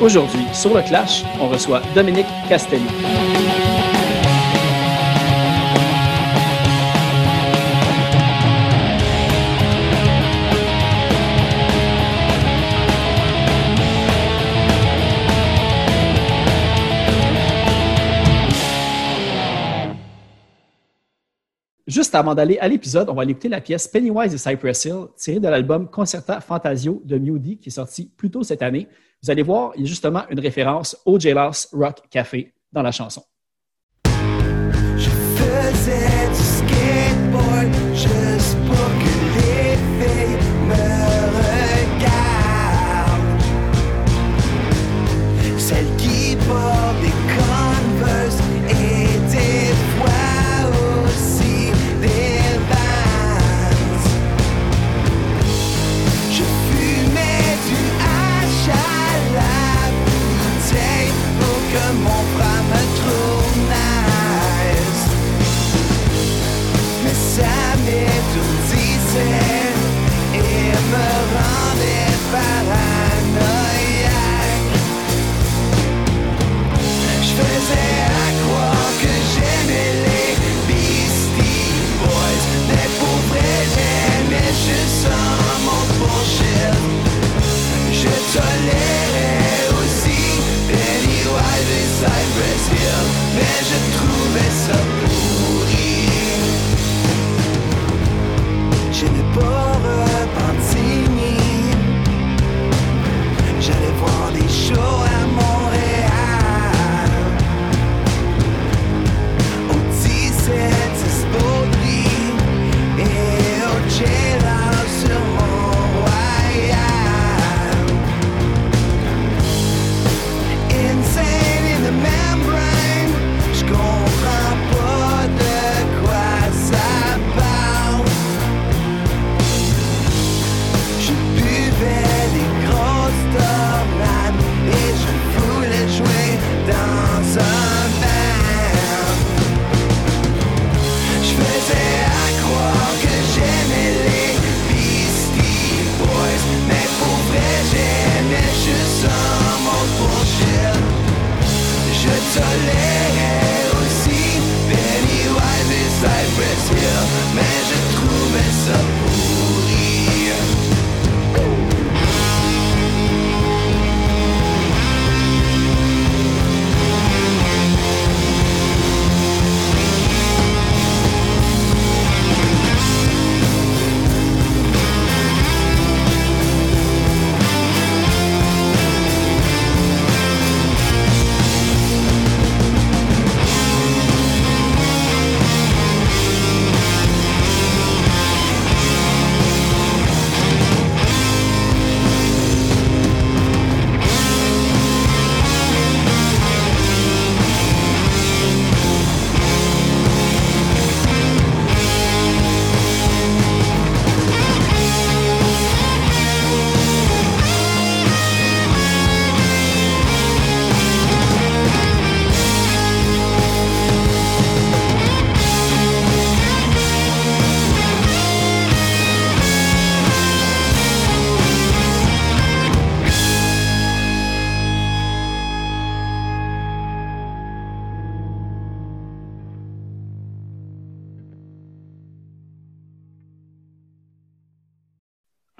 Aujourd'hui, sur le Clash, on reçoit Dominique Castelli. Juste avant d'aller à l'épisode, on va aller écouter la pièce Pennywise et Cypress Hill, tirée de l'album Concerta Fantasio de Mewdy, qui est sorti plus tôt cette année. Vous allez voir, il y a justement une référence au Jailhouse Rock Café dans la chanson.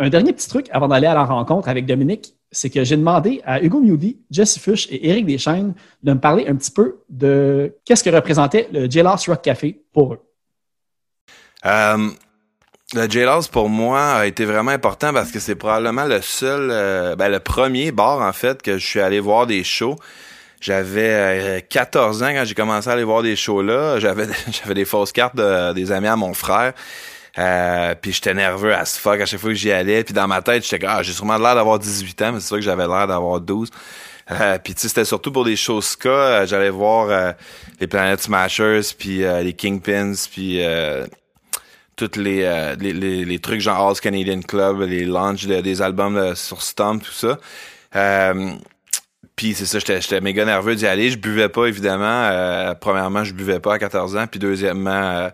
Un dernier petit truc avant d'aller à la rencontre avec Dominique, c'est que j'ai demandé à Hugo Mewdy, Jesse Fuchs et Éric Deschaines de me parler un petit peu de qu'est-ce que représentait le Jailhouse Rock Café pour eux. Euh, le Jailhouse pour moi a été vraiment important parce que c'est probablement le seul, euh, ben, le premier bar en fait que je suis allé voir des shows. J'avais euh, 14 ans quand j'ai commencé à aller voir des shows là. J'avais j'avais des fausses cartes de- des amis à mon frère. Euh, puis j'étais nerveux à ce fuck à chaque fois que j'y allais. Puis dans ma tête, j'étais ah, j'ai sûrement l'air d'avoir 18 ans, mais c'est sûr que j'avais l'air d'avoir 12. Euh, puis tu sais, c'était surtout pour des shows ska. Euh, J'allais voir euh, les Planet Smashers, puis euh, les Kingpins, puis euh, toutes les, les, les, les trucs genre All's Canadian Club, les launches de- des albums sur Stomp, tout ça. Euh, puis c'est ça, j'étais méga nerveux d'y aller. Je buvais pas, évidemment. Premièrement, je buvais pas à 14 ans. Puis deuxièmement,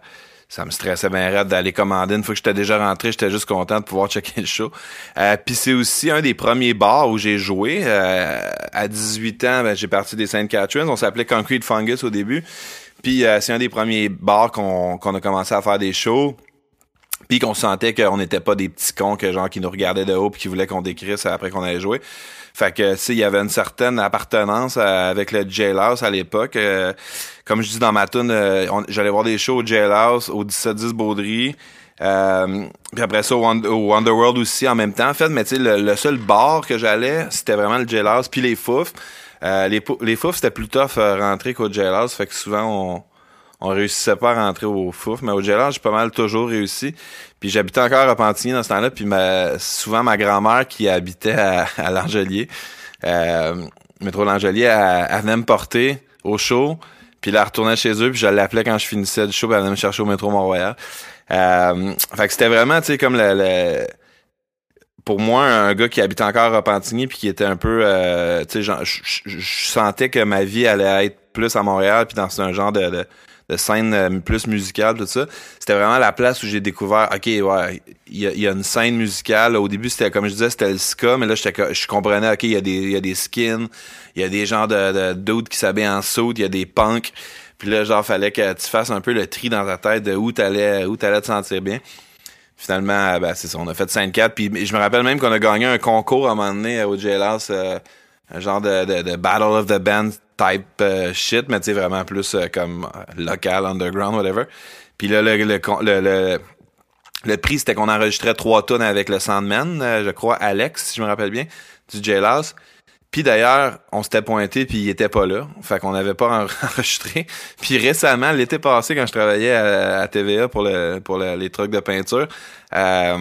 ça me stressait bien raide d'aller commander. Une fois que j'étais déjà rentré, j'étais juste content de pouvoir checker le show. Euh, Puis c'est aussi un des premiers bars où j'ai joué. Euh, à 18 ans, ben, j'ai parti des Saint Catharines. On s'appelait Concrete Fungus au début. Puis euh, c'est un des premiers bars qu'on qu'on a commencé à faire des shows. Puis qu'on sentait qu'on n'était pas des petits cons que genre qui nous regardaient de haut puis qui voulaient qu'on décrisse après qu'on allait jouer. Fait que tu il y avait une certaine appartenance avec le Jailhouse à l'époque. Euh, comme je dis dans ma tune, euh, j'allais voir des shows au Jailhouse, au 1710 Baudry. Euh, puis après ça, au, au Underworld aussi en même temps, en fait. Mais tu sais, le, seul bar que j'allais, c'était vraiment le Jailhouse puis les Fouf. Euh, les, les Fouf, c'était plus tough à rentrer qu'au Jailhouse. Fait que souvent, on, on réussissait pas à rentrer au Fouf. Mais au Jailhouse, j'ai pas mal toujours réussi. Puis j'habitais encore à Pantigny dans ce temps-là. Puis ma, souvent, ma grand-mère qui habitait à, à L'Angelier, euh, métro L'Angelier, elle, elle venait me porter au show. Puis là, elle retournait chez eux. Puis je l'appelais quand je finissais du show. Puis elle venait me chercher au métro Mont-Royal. Euh, fait que c'était vraiment, tu sais, comme le, le- pour moi, un gars qui habite encore à Pantigny puis qui était un peu, euh, tu sais, je sentais que ma vie allait être plus à Montréal puis dans un genre de, de, de scène euh, plus musicale, tout ça. C'était vraiment la place où j'ai découvert, ok, ouais, il y a, une scène musicale. Au début, c'était, comme je disais, c'était le ska, mais là, je comprenais, ok, il y a des, y a des skins, il y a des genres de, de qui s'habillent en saut, il y a des punks. Puis là, genre, fallait que tu fasses un peu le tri dans ta tête de où t'allais, où t'allais te sentir bien. Finalement, ben, c'est ça, on a fait 5-4. Puis je me rappelle même qu'on a gagné un concours à un moment donné euh, au JLS, euh, un genre de, de, de Battle of the Band type euh, shit, mais tu sais, vraiment plus euh, comme euh, local, underground, whatever. Puis là, le, le, le, le, prix, c'était qu'on enregistrait trois tonnes avec le Sandman, je crois, Alex, si je me rappelle bien, du JLS. Puis d'ailleurs, on s'était pointé puis il était pas là. Fait qu'on n'avait pas en- enregistré. Puis récemment, l'été passé, quand je travaillais à, TVA pour le pour le- les trucs de peinture, euh,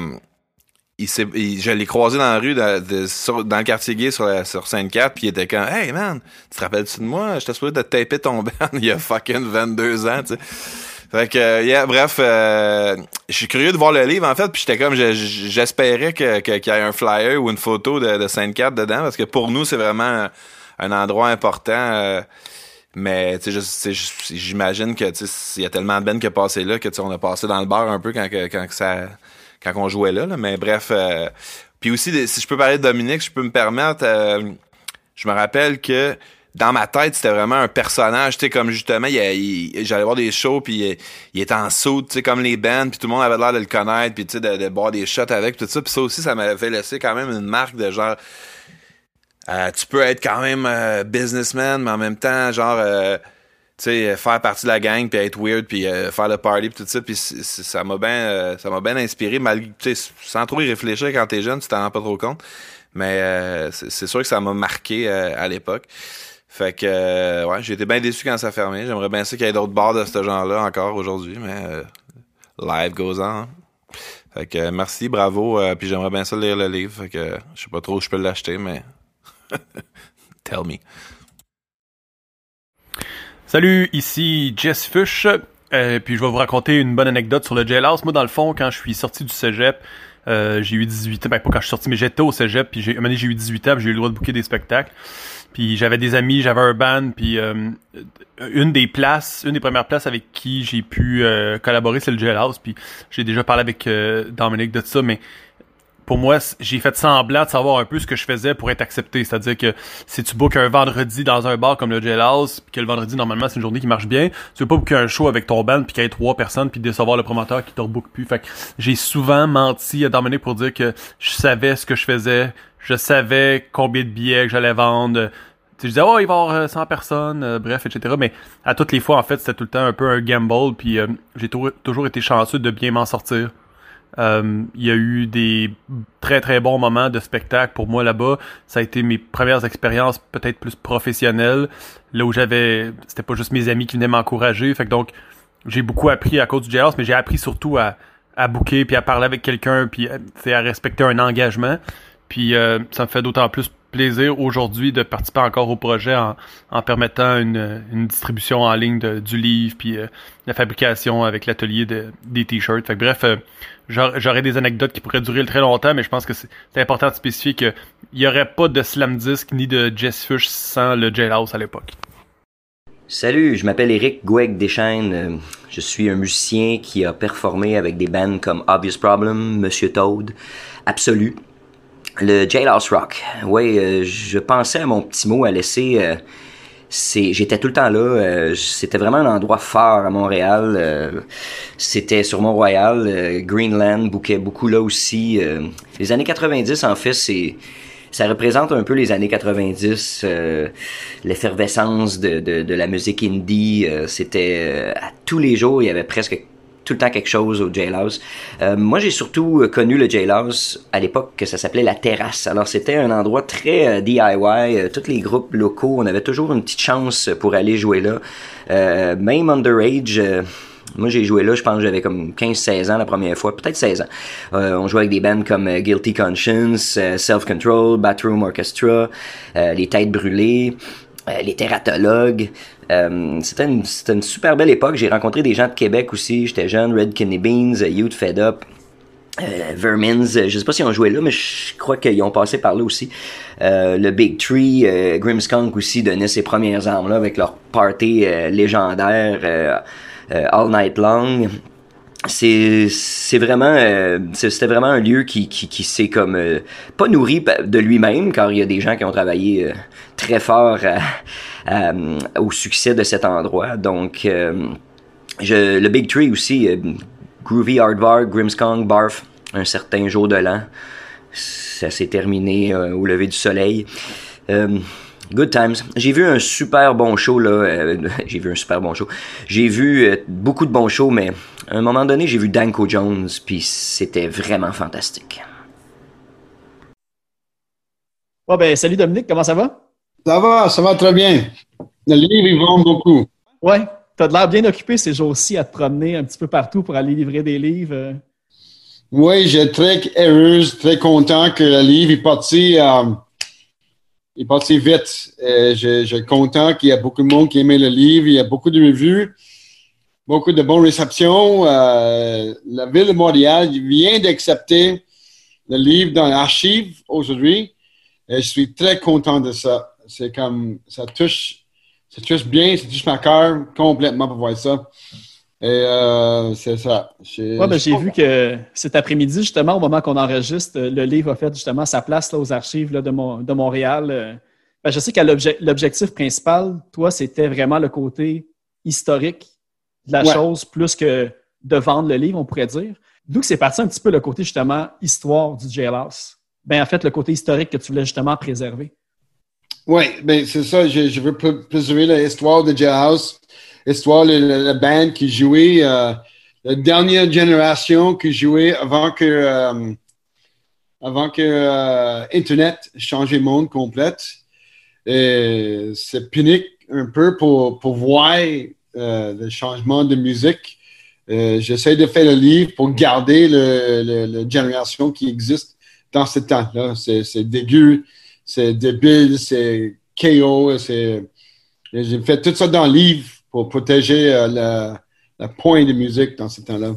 il il- je l'ai croisé dans la rue, de- de- sur- dans le quartier gay sur, la- sur Sainte-Cap, puis il était comme Hey man, tu te rappelles-tu de moi? J'étais supposé de taper ton band il y a fucking 22 ans, tu sais. Fait que, euh, yeah, bref, euh, je suis curieux de voir le livre, en fait, puis j'étais comme, je- je- j'espérais que, que- qu'il y ait un flyer ou une photo de, de Sainte-Cap dedans, parce que pour nous, c'est vraiment un, endroit important. euh, mais, je- je- j'imagine que, il y a tellement de bands qui a passé là que, on a passé dans le bar un peu quand, quand que ça, quand on jouait là, là. mais bref. euh, puis aussi, si je peux parler de Dominique, je peux me permettre, euh, je me rappelle que dans ma tête, c'était vraiment un personnage, tu sais, comme justement, il, il- j'allais voir des shows, puis il, il était en saut, tu sais, comme les bands, puis tout le monde avait l'air de le connaître, puis tu sais, de, de boire des shots avec, tout ça, puis ça aussi, ça m'avait laissé quand même une marque de genre, euh, tu peux être quand même euh, businessman, mais en même temps, genre, euh, sais, faire partie de la gang, puis être weird, puis euh, faire le party, puis tout ça, puis ça m'a bien, euh, ça m'a bien inspiré, malgré, sans trop y réfléchir quand t'es jeune, tu t'en rends pas trop compte, mais euh, c'est sûr que ça m'a marqué euh, à l'époque. Fait que, euh, ouais, j'ai été bien déçu quand ça fermé. J'aimerais bien ça qu'il y ait d'autres bars de ce genre-là encore aujourd'hui, mais euh, life goes on. Fait que euh, merci, bravo, euh, puis j'aimerais bien ça lire le livre. Fait que euh, je sais pas trop où je peux l'acheter, mais tell me. Salut, ici Jess Fush. Euh, puis je vais vous raconter une bonne anecdote sur le jailhouse. Moi, dans le fond, quand je suis sorti du cégep, euh, j'ai eu 18 ans. Ben, pas quand je suis sorti, mais j'étais au cégep. Puis j'ai, j'ai eu 18 ans, j'ai eu le droit de booker des spectacles. Puis j'avais des amis, j'avais un band. Puis euh, une des places, une des premières places avec qui j'ai pu euh, collaborer, c'est le jailhouse. Puis j'ai déjà parlé avec Dominique de ça, mais pour moi, j'ai fait semblant de savoir un peu ce que je faisais pour être accepté. C'est-à-dire que si tu bookes un vendredi dans un bar comme le Jailhouse, puis que le vendredi, normalement, c'est une journée qui marche bien, tu veux pas booker un show avec ton band, puis qu'il y ait trois personnes, puis décevoir le promoteur qui te rebook plus. Fait que j'ai souvent menti à Dominique pour dire que je savais ce que je faisais, je savais combien de billets que j'allais vendre. Je disais, oh, il va y avoir euh, 100 personnes, euh, bref, etc. Mais à toutes les fois, en fait, c'était tout le temps un peu un gamble, puis euh, j'ai tou- toujours été chanceux de bien m'en sortir. Euh, il y a eu des très très bons moments de spectacle pour moi là-bas. Ça a été mes premières expériences peut-être plus professionnelles, là où j'avais, c'était pas juste mes amis qui venaient m'encourager. Fait que donc j'ai beaucoup appris à cause du jazz, mais j'ai appris surtout à à booker puis à parler avec quelqu'un puis sais, à respecter un engagement. Puis euh, ça me fait d'autant plus plaisir aujourd'hui de participer encore au projet en, en permettant une, une distribution en ligne du livre puis euh, la fabrication avec l'atelier de, des t-shirts. Fait bref, euh, j'aurais des anecdotes qui pourraient durer très longtemps, mais je pense que c'est c'est important de spécifier qu'il n'y aurait pas de slam disc ni de Jess Fush sans le Jailhouse à l'époque. Salut, je m'appelle Eric Goueg Deschaines. Euh, Je suis un musicien qui a performé avec des bands comme Obvious Problem, Monsieur Toad, Absolu, le Jailhouse Rock. Ouais, euh, je pensais à mon petit mot à laisser. euh, j'étais tout le temps là. euh, c'était vraiment un endroit fort à Montréal. euh, c'était sur Mont-Royal. euh, Greenland bouquait beaucoup là aussi. euh. les années 90, en fait, c'est ça représente un peu les années 90, euh, l'effervescence de, de, de la musique indie. euh, C'était à tous les jours, il y avait presque tout le temps quelque chose au Jailhouse. Euh, moi, j'ai surtout euh, connu le Jailhouse à l'époque que ça s'appelait la Terrasse. Alors, c'était un endroit très euh, DIY. tous les groupes locaux, on avait toujours une petite chance pour aller jouer là. Même underage. moi, j'ai joué là, je pense que j'avais comme 15-16 ans la première fois, peut-être 16 ans. On jouait avec des bands comme Guilty Conscience, Self Control, Bathroom Orchestra, Les Têtes Brûlées, Les Tératologues. Euh, c'était une, c'était super belle époque. J'ai rencontré des gens de Québec aussi. J'étais jeune, Red Kidney Beans, euh, Youth Fed Up. Euh, Vermins, je sais pas si on joué là, mais je crois qu'ils ont passé par là aussi. Le Big Tree, Grimmskunk aussi donnait ses premières armes là avec leur party légendaire All Night Long. C'est c'est vraiment euh, c'était vraiment un lieu qui qui, qui s'est comme euh, pas nourri de lui-même car il y a des gens qui ont travaillé euh, très fort au succès de cet endroit donc je, le Big Tree aussi Groovy Hardvar, Grimmskong, Barf, un certain jour de l'an. Ça s'est terminé au lever du soleil. Good times. J'ai vu un super bon show là. euh, j'ai vu un super bon show. J'ai vu euh, beaucoup de bons shows, mais à un moment donné, j'ai vu Danko Jones, puis c'était vraiment fantastique. Bon, ben, salut Dominique, comment ça va? Ça va, ça va très bien. Le livre, il vend beaucoup. Ouais, t'as de l'air bien occupé ces jours-ci à te promener un petit peu partout pour aller livrer des livres. euh. Oui, j'ai très heureuse, très content que le livre est parti, euh, est parti vite. Je, je suis content qu'il y a beaucoup de monde qui aimait le livre. Il y a beaucoup de revues, beaucoup de bonnes réceptions. Euh, la ville de Montréal vient d'accepter le livre dans l'archive aujourd'hui. Et je suis très content de ça. C'est comme, ça touche, ça touche bien, ça touche ma cœur complètement pour voir ça. Et euh, c'est ça. J'ai- Ouais, ben, vu que cet après-midi, justement, au moment qu'on enregistre, euh, le livre a fait justement sa place là, aux archives là, de, Mon- de Montréal. euh. Ben, je sais que l'obje- l'objectif principal, toi, c'était vraiment le côté historique de la Ouais. chose, plus que de vendre le livre, on pourrait dire. D'où que c'est parti un petit peu le côté, justement, histoire du jailhouse. Ben, en fait, le côté historique que tu voulais justement préserver. Oui, ben c'est ça. Je, je veux pr- préserver l'histoire de Jailhouse, l'histoire de la, band qui jouait, euh, la dernière génération qui jouait avant que, euh, avant que euh, Internet change le monde complet. Et c'est punique un peu pour, pour voir le changement de musique. J'essaie de faire le livre pour garder la génération qui existe dans ce temps-là. C'est c'est dégueu c'est débile, c'est KO, c'est. J'ai fait tout ça dans le livre pour protéger euh, la, la point de musique dans ce temps-là.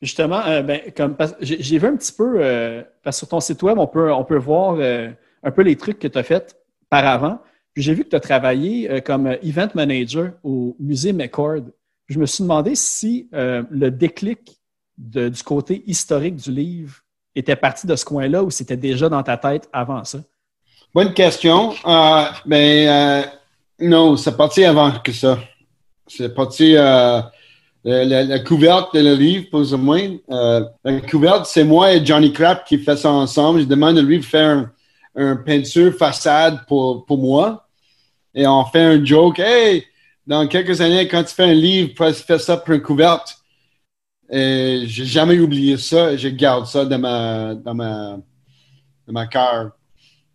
Justement, euh, ben, comme j'ai vu un petit peu, euh, parce que sur ton site web, on peut, on peut voir euh, un peu les trucs que tu as fait par avant. J'ai vu que tu as travaillé comme event manager au musée McCord. Je me suis demandé si le déclic de- du côté historique du livre était parti de ce coin-là ou c'était déjà dans ta tête avant ça? Bonne question. Ben, non, c'est parti avant que ça. C'est parti. Euh, la, la- couverte de le livre, plus ou moins. Euh, la couverte, c'est moi et Johnny Crap qui fait ça ensemble. Je demande à lui de faire un, un peinture façade pour, pour moi. Et on fait un joke. Hey, dans quelques années, quand tu fais un livre, fais ça pour une couverte. Et j'ai jamais oublié ça. Je garde ça dans ma, dans ma, dans ma cœur.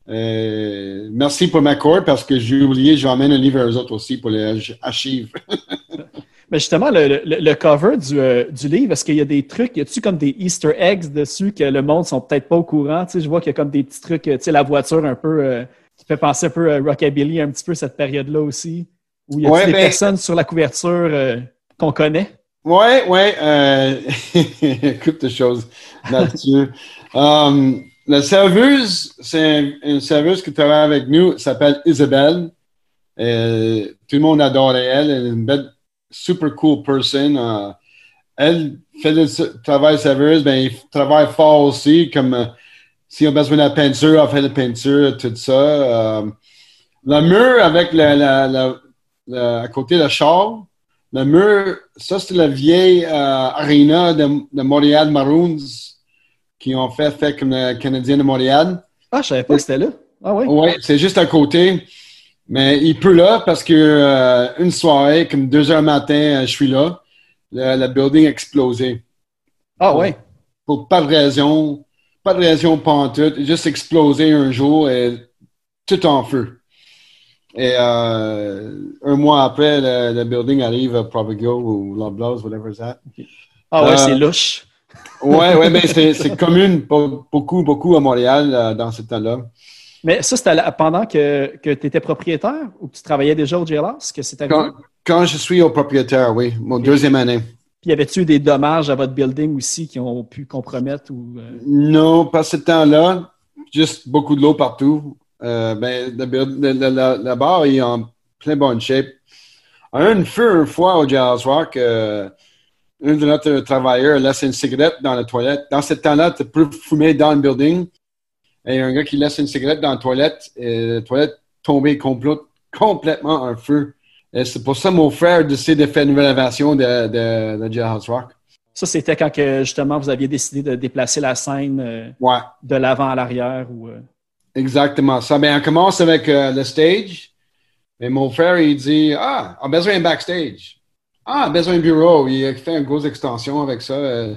Euh, merci pour ma cour parce que j'ai oublié, je vais amener un livre à eux autres aussi pour les arch- archives. Mais justement, le, le- le cover du, euh, du livre, est-ce qu'il y a des trucs, y a-tu comme des Easter eggs dessus que le monde sont peut-être pas au courant? Tu sais, je vois qu'il y a comme des petits trucs, euh, tu sais, la voiture un peu, euh, qui fait penser un peu à Rockabilly un petit peu cette période-là aussi. Où il y a Ouais, des ben- personnes sur la couverture qu'on connaît? Ouais, euh, couple de choses là-dessus. Um, la serveuse, c'est un- une serveuse qui travaille avec nous, elle s'appelle Isabelle. Et tout le monde adorait elle. Elle est une belle, super cool person. Euh, elle fait le travail sérieux, ben, il travaille fort aussi, comme euh, si on a besoin de la peinture, elle fait la peinture, tout ça. Euh, le mur avec la, la, la- la- à côté le char, le mur, ça c'est la vieille euh, arena de, de Montréal Maroons qui ont fait, fait comme le Canadien de Montréal. Ah, je savais pas que c'était là. Ah oui. Oui, c'est juste à côté. Mais il peut là parce que euh, une soirée, comme deux heures matin, euh, je suis là. Le, le building a explosé. Ah oui. Pour pas de raison, pas de raison pas en tout. Juste explosé un jour et tout en feu. Et euh, un mois après, le, le building arrive à Provigo ou Loblaws, whatever that. Ah ouais, Euh, c'est louche. Ouais, ouais, mais c'est c'est commun pour beaucoup, beaucoup à Montréal euh, dans ce temps-là. Mais ça, c'était la- pendant que, que tu étais propriétaire ou que tu travaillais déjà au JLS que arrivé? Quand, quand je suis au propriétaire, oui, mon deuxième année. Puis y avait-tu des dommages à votre building aussi qui ont pu compromettre ou. euh, Non, pas ce temps-là. Juste beaucoup de l'eau partout. Euh, ben, le, build- le, le- le- le bar est en plein bonne shape. Une feu une fois au Jazz Rock. Un de notre travailleurs laisse une cigarette dans la toilette. Dans ce temps-là, tu peux fumer dans le building. Et il y a un gars qui laisse une cigarette dans la toilette. Et la toilette tombée complète- complètement en feu. Et c'est pour ça que mon frère décide de faire une rénovation de, de, de Jazz Rock. Ça, c'était quand que, justement vous aviez décidé de déplacer la scène euh, Ouais. de l'avant à l'arrière ou. euh, Exactement ça. Ben, on commence avec euh, le stage. Et mon frère, il dit Ah, on a besoin d'un backstage. Ah, besoin bureau. Il a fait une grosse extension avec ça. euh,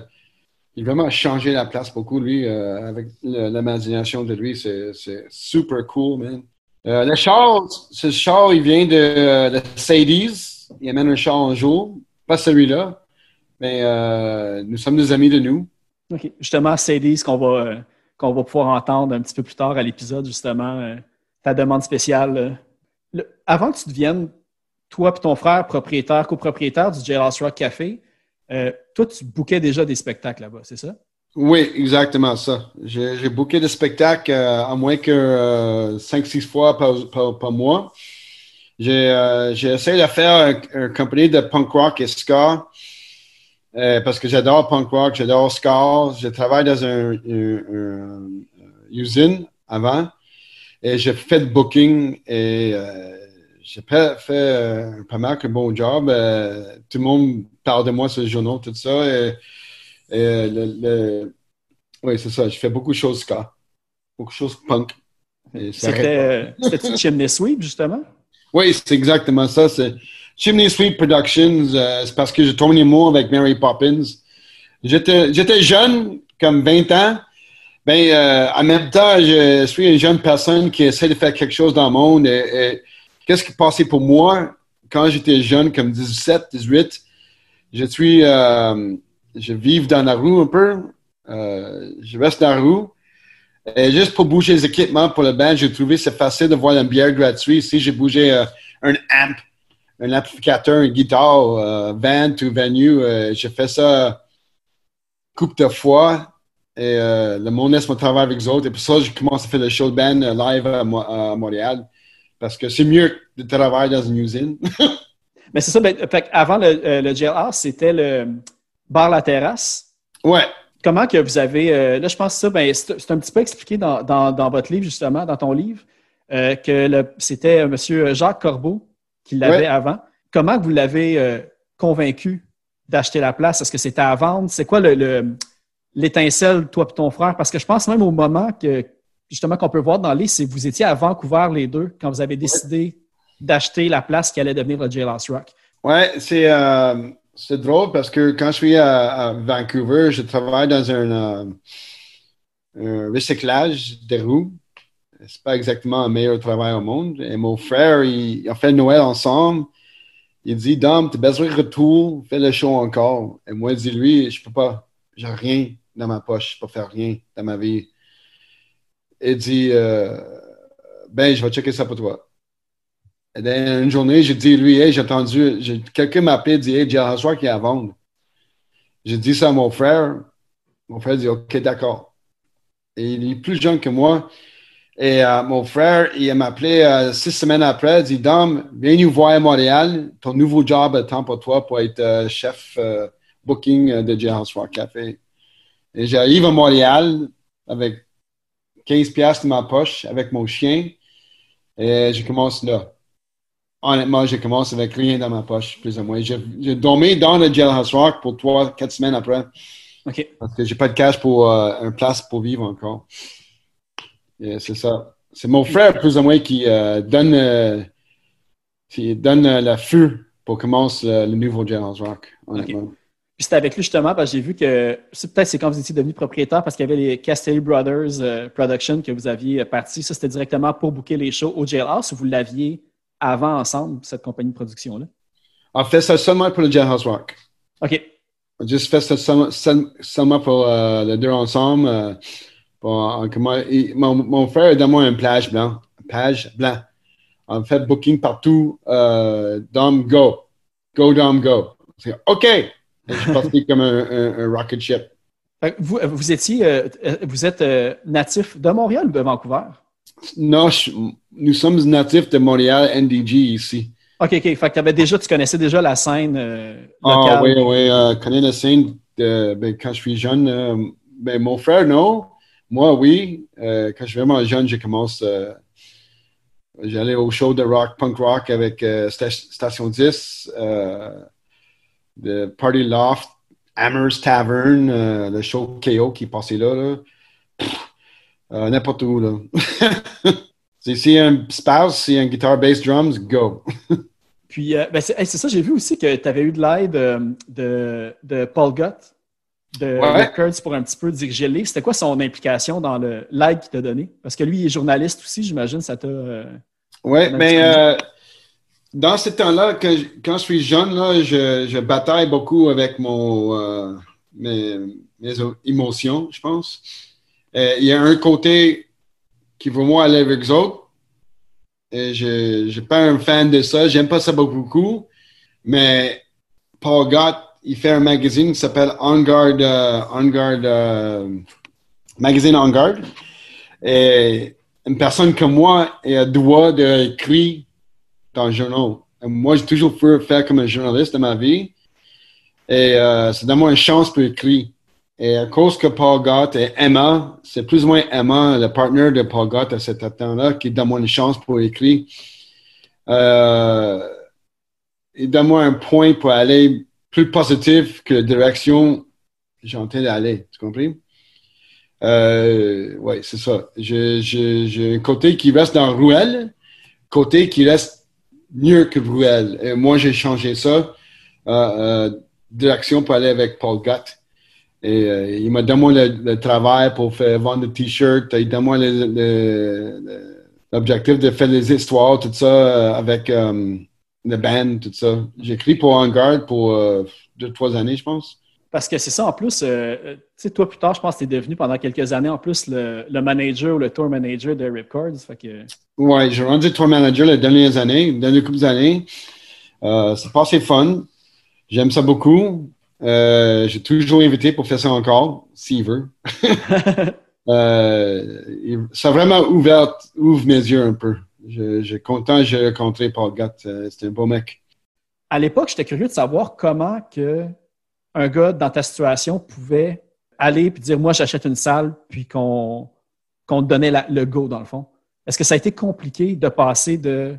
il a vraiment changé la place beaucoup, lui, euh, avec l'imagination de lui. C'est super cool, man. Euh, le char, ce char, il vient de, Sadie's. Il amène un char un jour. Pas celui-là. Mais nous sommes des amis de nous. OK. Justement, Sadie, ce qu'on va, va pouvoir entendre un petit peu plus tard à l'épisode, justement, ta demande spéciale. Le- avant que tu deviennes, toi et ton frère, propriétaire, copropriétaire du Jailhouse Rock Café, euh, toi, tu bouquais déjà des spectacles là-bas, c'est ça? Oui, exactement ça. J'ai booké des spectacles euh, à moins que 5-6 fois par, par, mois. J'ai euh, essayé de faire un, un compagnie de punk rock et ska euh, parce que j'adore punk rock, j'adore ska. Je travaille dans une un, usine avant et j'ai fait le booking et euh, j'ai pas fait euh, pas mal que bon job. Euh, tout le monde parle de moi sur les journaux, tout ça. Et, et le, le- oui, c'est ça. Je fais beaucoup de choses ska. Beaucoup de choses punk. C'était euh, Chimney Sweep, justement? Oui, c'est exactement ça. C'est Chimney Sweep Productions. euh, c'est parce que j'ai tombé amour avec Mary Poppins. J'étais j'étais jeune, comme 20 ans. Ben, euh, en même temps, je suis une jeune personne qui essaie de faire quelque chose dans le monde. Et, et qu'est-ce qui passait pour moi quand j'étais jeune, comme 17, 18? Je suis, euh, je vis dans la rue un peu. Euh, je reste dans la rue. Et juste pour bouger les équipements pour le band, j'ai trouvé c'est facile de voir une bière gratuite. Si j'ai bougé euh, un amp, un amplificateur, une guitare, van to venue, j'ai fait ça couple de fois. Et le monde laisse mon travail avec les autres. Et pour ça, j'ai commencé à faire le show de band live à Montréal. Parce que c'est mieux de travailler dans une usine. Mais c'est ça, ben, fait avant le, euh, le Jailhouse, c'était le bar La Terrasse. ouais. Comment que vous avez. euh, là, je pense que ça, ben, c'est un petit peu expliqué dans, dans- dans votre livre, justement, dans ton livre, euh, que c'était M. Jacques Corbeau qui l'avait Ouais. avant. Comment vous l'avez euh, convaincu d'acheter la place? Est-ce que c'était à vendre? C'est quoi le- le- l'étincelle, toi et ton frère? Parce que je pense même au moment que, justement, qu'on peut voir dans le livre, c'est que vous étiez à Vancouver les deux quand vous avez décidé d'acheter la place qui allait devenir le Jailhouse Rock. Ouais, c'est euh, c'est drôle parce que quand je suis à, à Vancouver, je travaille dans un, euh, un recyclage de roues. C'est pas exactement le meilleur travail au monde. Et mon frère, il, on fait Noël ensemble. Il dit, Dom, tu as besoin de retour, fais le show encore. Et moi, je dis, lui, je peux pas, j'ai rien dans ma poche, je peux faire rien dans ma vie. Il dit, euh, ben, je vais checker ça pour toi. Et then, une journée, j'ai dit, lui, hey, j'ai entendu, j'ai- quelqu'un m'a appelé, dit, hey, Jailhouse Rock qui est à vendre. J'ai dit ça à mon frère. Mon frère dit, OK, d'accord. Et il est plus jeune que moi. Et euh, mon frère, il m'a appelé euh, six semaines après, il dit Dom, viens nous voir à Montréal. Ton nouveau job temps pour toi pour être chef booking de Rock Café. Et j'arrive à Montréal avec 15 piastres dans ma poche, avec mon chien. Et je commence là. Honnêtement, je commence avec rien dans ma poche, plus ou moins. J'ai dormi dans le Jailhouse Rock pour trois, quatre semaines après. OK. Parce que j'ai pas de cash pour euh, un place pour vivre encore. C'est ça. C'est mon frère, plus ou moins, qui euh, donne, euh, qui donne euh, le feu pour commencer le, le nouveau Jailhouse Rock, honnêtement. C'était avec lui justement parce que j'ai vu que c'est peut-être c'est quand vous étiez devenu propriétaire parce qu'il y avait les Castelli Brothers euh, Production que vous aviez euh, parti. Ça, c'était directement pour booker les shows au Jailhouse ou vous l'aviez avant ensemble, cette compagnie de production-là? On fait ça seulement pour le Jailhouse Rock. OK. On juste fait ça seulement, seul- seulement pour euh, les deux ensemble. euh, pour, il- mon, mon frère donne-moi une plage blanc. Plage blanc. On fait booking partout. Dom, go. Go, Dom, go. OK. Je suis parti comme un, un- un rocket ship. Vous, vous étiez, euh, vous êtes euh, natif de Montréal ou de Vancouver? Non, je- nous sommes natifs de Montréal, NDG ici. OK, OK. Fait que déjà, tu connaissais déjà la scène euh, Ah locale. oui, oui, euh, connais la scène de, ben, quand je suis jeune. ben, mon frère, non. Moi, oui. Quand je suis vraiment jeune, j'ai commencé. euh, J'allais au show de rock, punk rock avec Sta- Station 10, euh, de Party Loft, Hammers Tavern, euh, le show KO qui passait là. là. Pff, euh, N'importe où. là. C'est- un spouse, a un guitar, bass, drums, go. Puis, euh, ben, c'est hey, ça, j'ai vu aussi que tu avais eu de l'aide de, de Paul Gott de Ouais. Records pour un petit peu diriger le livre. C'était quoi son implication dans l'aide qu'il t'a donné? Parce que lui, il est journaliste aussi, j'imagine, ça t'a. euh, Oui, mais si- euh, dans ce temps-là, quand, je- suis jeune, là, je, bataille beaucoup avec mon, euh, mes, émotions, je pense. Euh, Il y a un côté qui veut moi aller avec les autres. Je n'ai pas un fan de ça. J'aime pas ça beaucoup. Mais Paul Gott, il fait un magazine qui s'appelle On Guard, euh, On Guard, Magazine On Guard. Et une personne comme moi a le droit d'écrire dans le journal. Et moi, j'ai toujours fait faire comme un journaliste dans ma vie. Et euh, ça donne moi une chance pour écrire. Et à cause que Paul Gott et Emma, c'est plus ou moins Emma, le partenaire de Paul Gott à cet temps-là, qui donne moi une chance pour écrire. Euh, il donne moi un point pour aller plus positif que la direction que train d'aller. Tu comprends? Euh, ouais, c'est ça. J'ai un côté qui reste dans Ruelle, côté qui reste mieux que Ruelle. Et moi, j'ai changé ça. Euh, euh, direction pour aller avec Paul Gott. Et euh, il m'a donné le, travail pour faire vendre des t-shirts. Il m'a le- l'objectif de faire des histoires, tout ça, euh, avec le band, tout ça. J'ai écrit pour En Garde pour deux, trois années, je pense. Parce que c'est ça, en plus, euh, euh, tu sais, toi, plus tard, je pense que tu es devenu pendant quelques années, en plus, le, le manager ou le tour manager de Ripcords. Que, Ouais, j'ai rendu tour manager les dernières années, les dernières coupes d'années. Euh, c'est pas assez fun. J'aime ça beaucoup. Euh, j'ai toujours invité pour faire ça encore, s'il veut. Euh, ça a vraiment ouvert, ouvre mes yeux un peu. Je, je suis content que j'ai rencontré Paul Gatt. C'était un beau mec. à l'époque, j'étais curieux de savoir comment que un gars dans ta situation pouvait aller puis dire moi j'achète une salle puis qu'on te donnait la- le go dans le fond. Est-ce que ça a été compliqué de passer de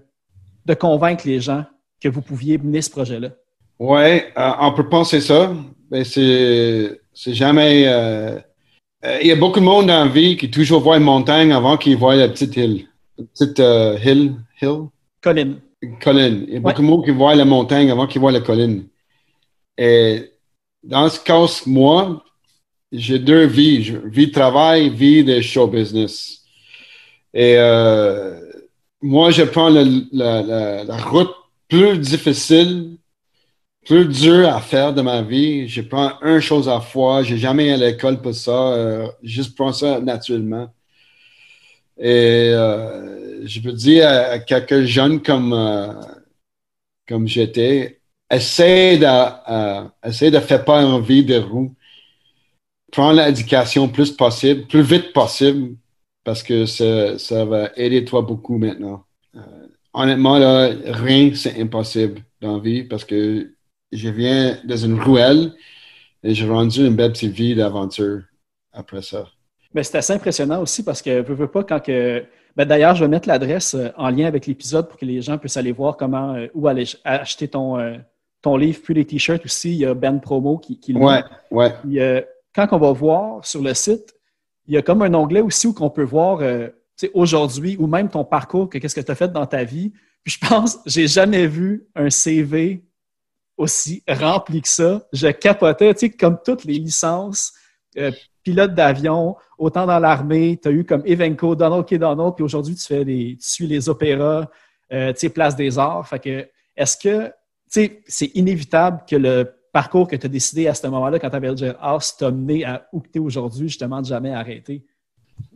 de convaincre les gens que vous pouviez mener ce projet-là? Ouais, euh, on peut penser ça, mais c'est jamais. euh, euh, il y a beaucoup de monde dans la vie qui toujours voit une montagne avant qu'ils voient la petite île. La petite hill, hill, Colin. colline. Il y a Ouais. beaucoup de monde qui voient la montagne avant qu'ils voient la colline. Et dans ce cas, moi, j'ai deux vies. Vie de travail, vie de show business. Et euh, moi, je prends la, route plus difficile, plus dure à faire de ma vie. Je prends une chose à la fois. J'ai jamais à l'école pour ça. Euh, je prends ça naturellement. Et euh, je veux dire à, à quelques jeunes comme, comme j'étais, essaie de, euh, essaie de faire pas envie de roue. Prends l'éducation plus possible, plus vite possible. parce que ça, ça va aider toi beaucoup maintenant. Euh, honnêtement, là, rien, c'est impossible dans la vie parce que je viens dans une ruelle et j'ai rendu une belle petite vie d'aventure après ça. Mais c'est assez impressionnant aussi parce que je veux pas quand que. Ben, D'ailleurs, je vais mettre l'adresse euh, en lien avec l'épisode pour que les gens puissent aller voir comment euh, où aller ch- acheter ton, ton livre, puis les t-shirts aussi. Il y a Ben Promo qui, qui Ouais, ouais. Puis, euh, quand on va voir sur le site, il y a comme un onglet aussi où on peut voir euh, aujourd'hui ou même ton parcours, que qu'est-ce que tu as fait dans ta vie. Puis je pense, j'ai jamais vu un CV aussi rempli que ça. Je capotais, tu sais, comme toutes les licences, euh, pilote d'avion, autant dans l'armée, tu as eu comme Evenco, Donald K. Donald, puis aujourd'hui, tu fais des, tu suis les opéras, euh, tu sais, Place des Arts. Fait que, est-ce que, c'est inévitable que le parcours que tu as décidé à ce moment-là, quand tu avais le Jailhouse, t'a mené à où tu es aujourd'hui, justement, de jamais arrêter?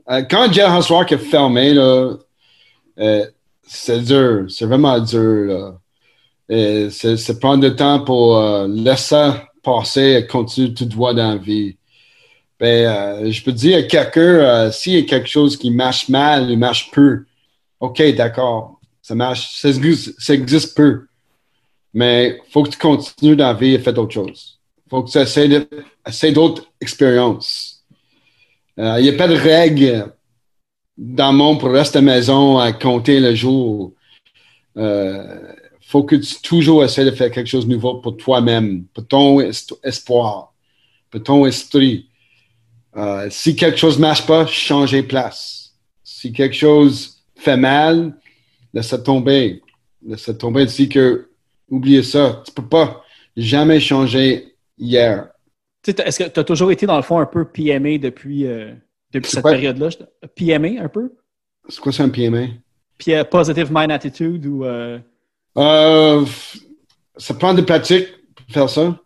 Euh, quand Jailhouse Rock est fermé, là, euh, c'est dur. C'est vraiment dur. C'est, prendre du temps pour euh, laisser passer et continuer tout droit dans la vie. Ben, euh, je peux dire à quelqu'un, s'il y a quelque chose qui marche mal, il marche peu. OK, d'accord. Ça marche, ça existe peu. Mais faut que tu continues dans la vie et fais d'autres choses. faut que tu essaies, d'autres expériences. Euh, Il n'y a pas de règle dans le monde pour rester à la maison à compter le jour. Euh, faut que tu toujours essaies de faire quelque chose de nouveau pour toi-même, pour ton espoir, pour ton esprit. Euh, si quelque chose ne marche pas, changez place. Si quelque chose fait mal, laisse tomber. Laisse tomber. Que, oubliez ça. Tu peux pas jamais changer hier. Est-ce que tu as toujours été, dans le fond, un peu PMA depuis, euh, depuis cette période-là? PMA, un peu? C'est quoi ça un PMA? Puis euh, Positive Mind Attitude ou... euh, Euh, ça prend de pratique pour faire ça.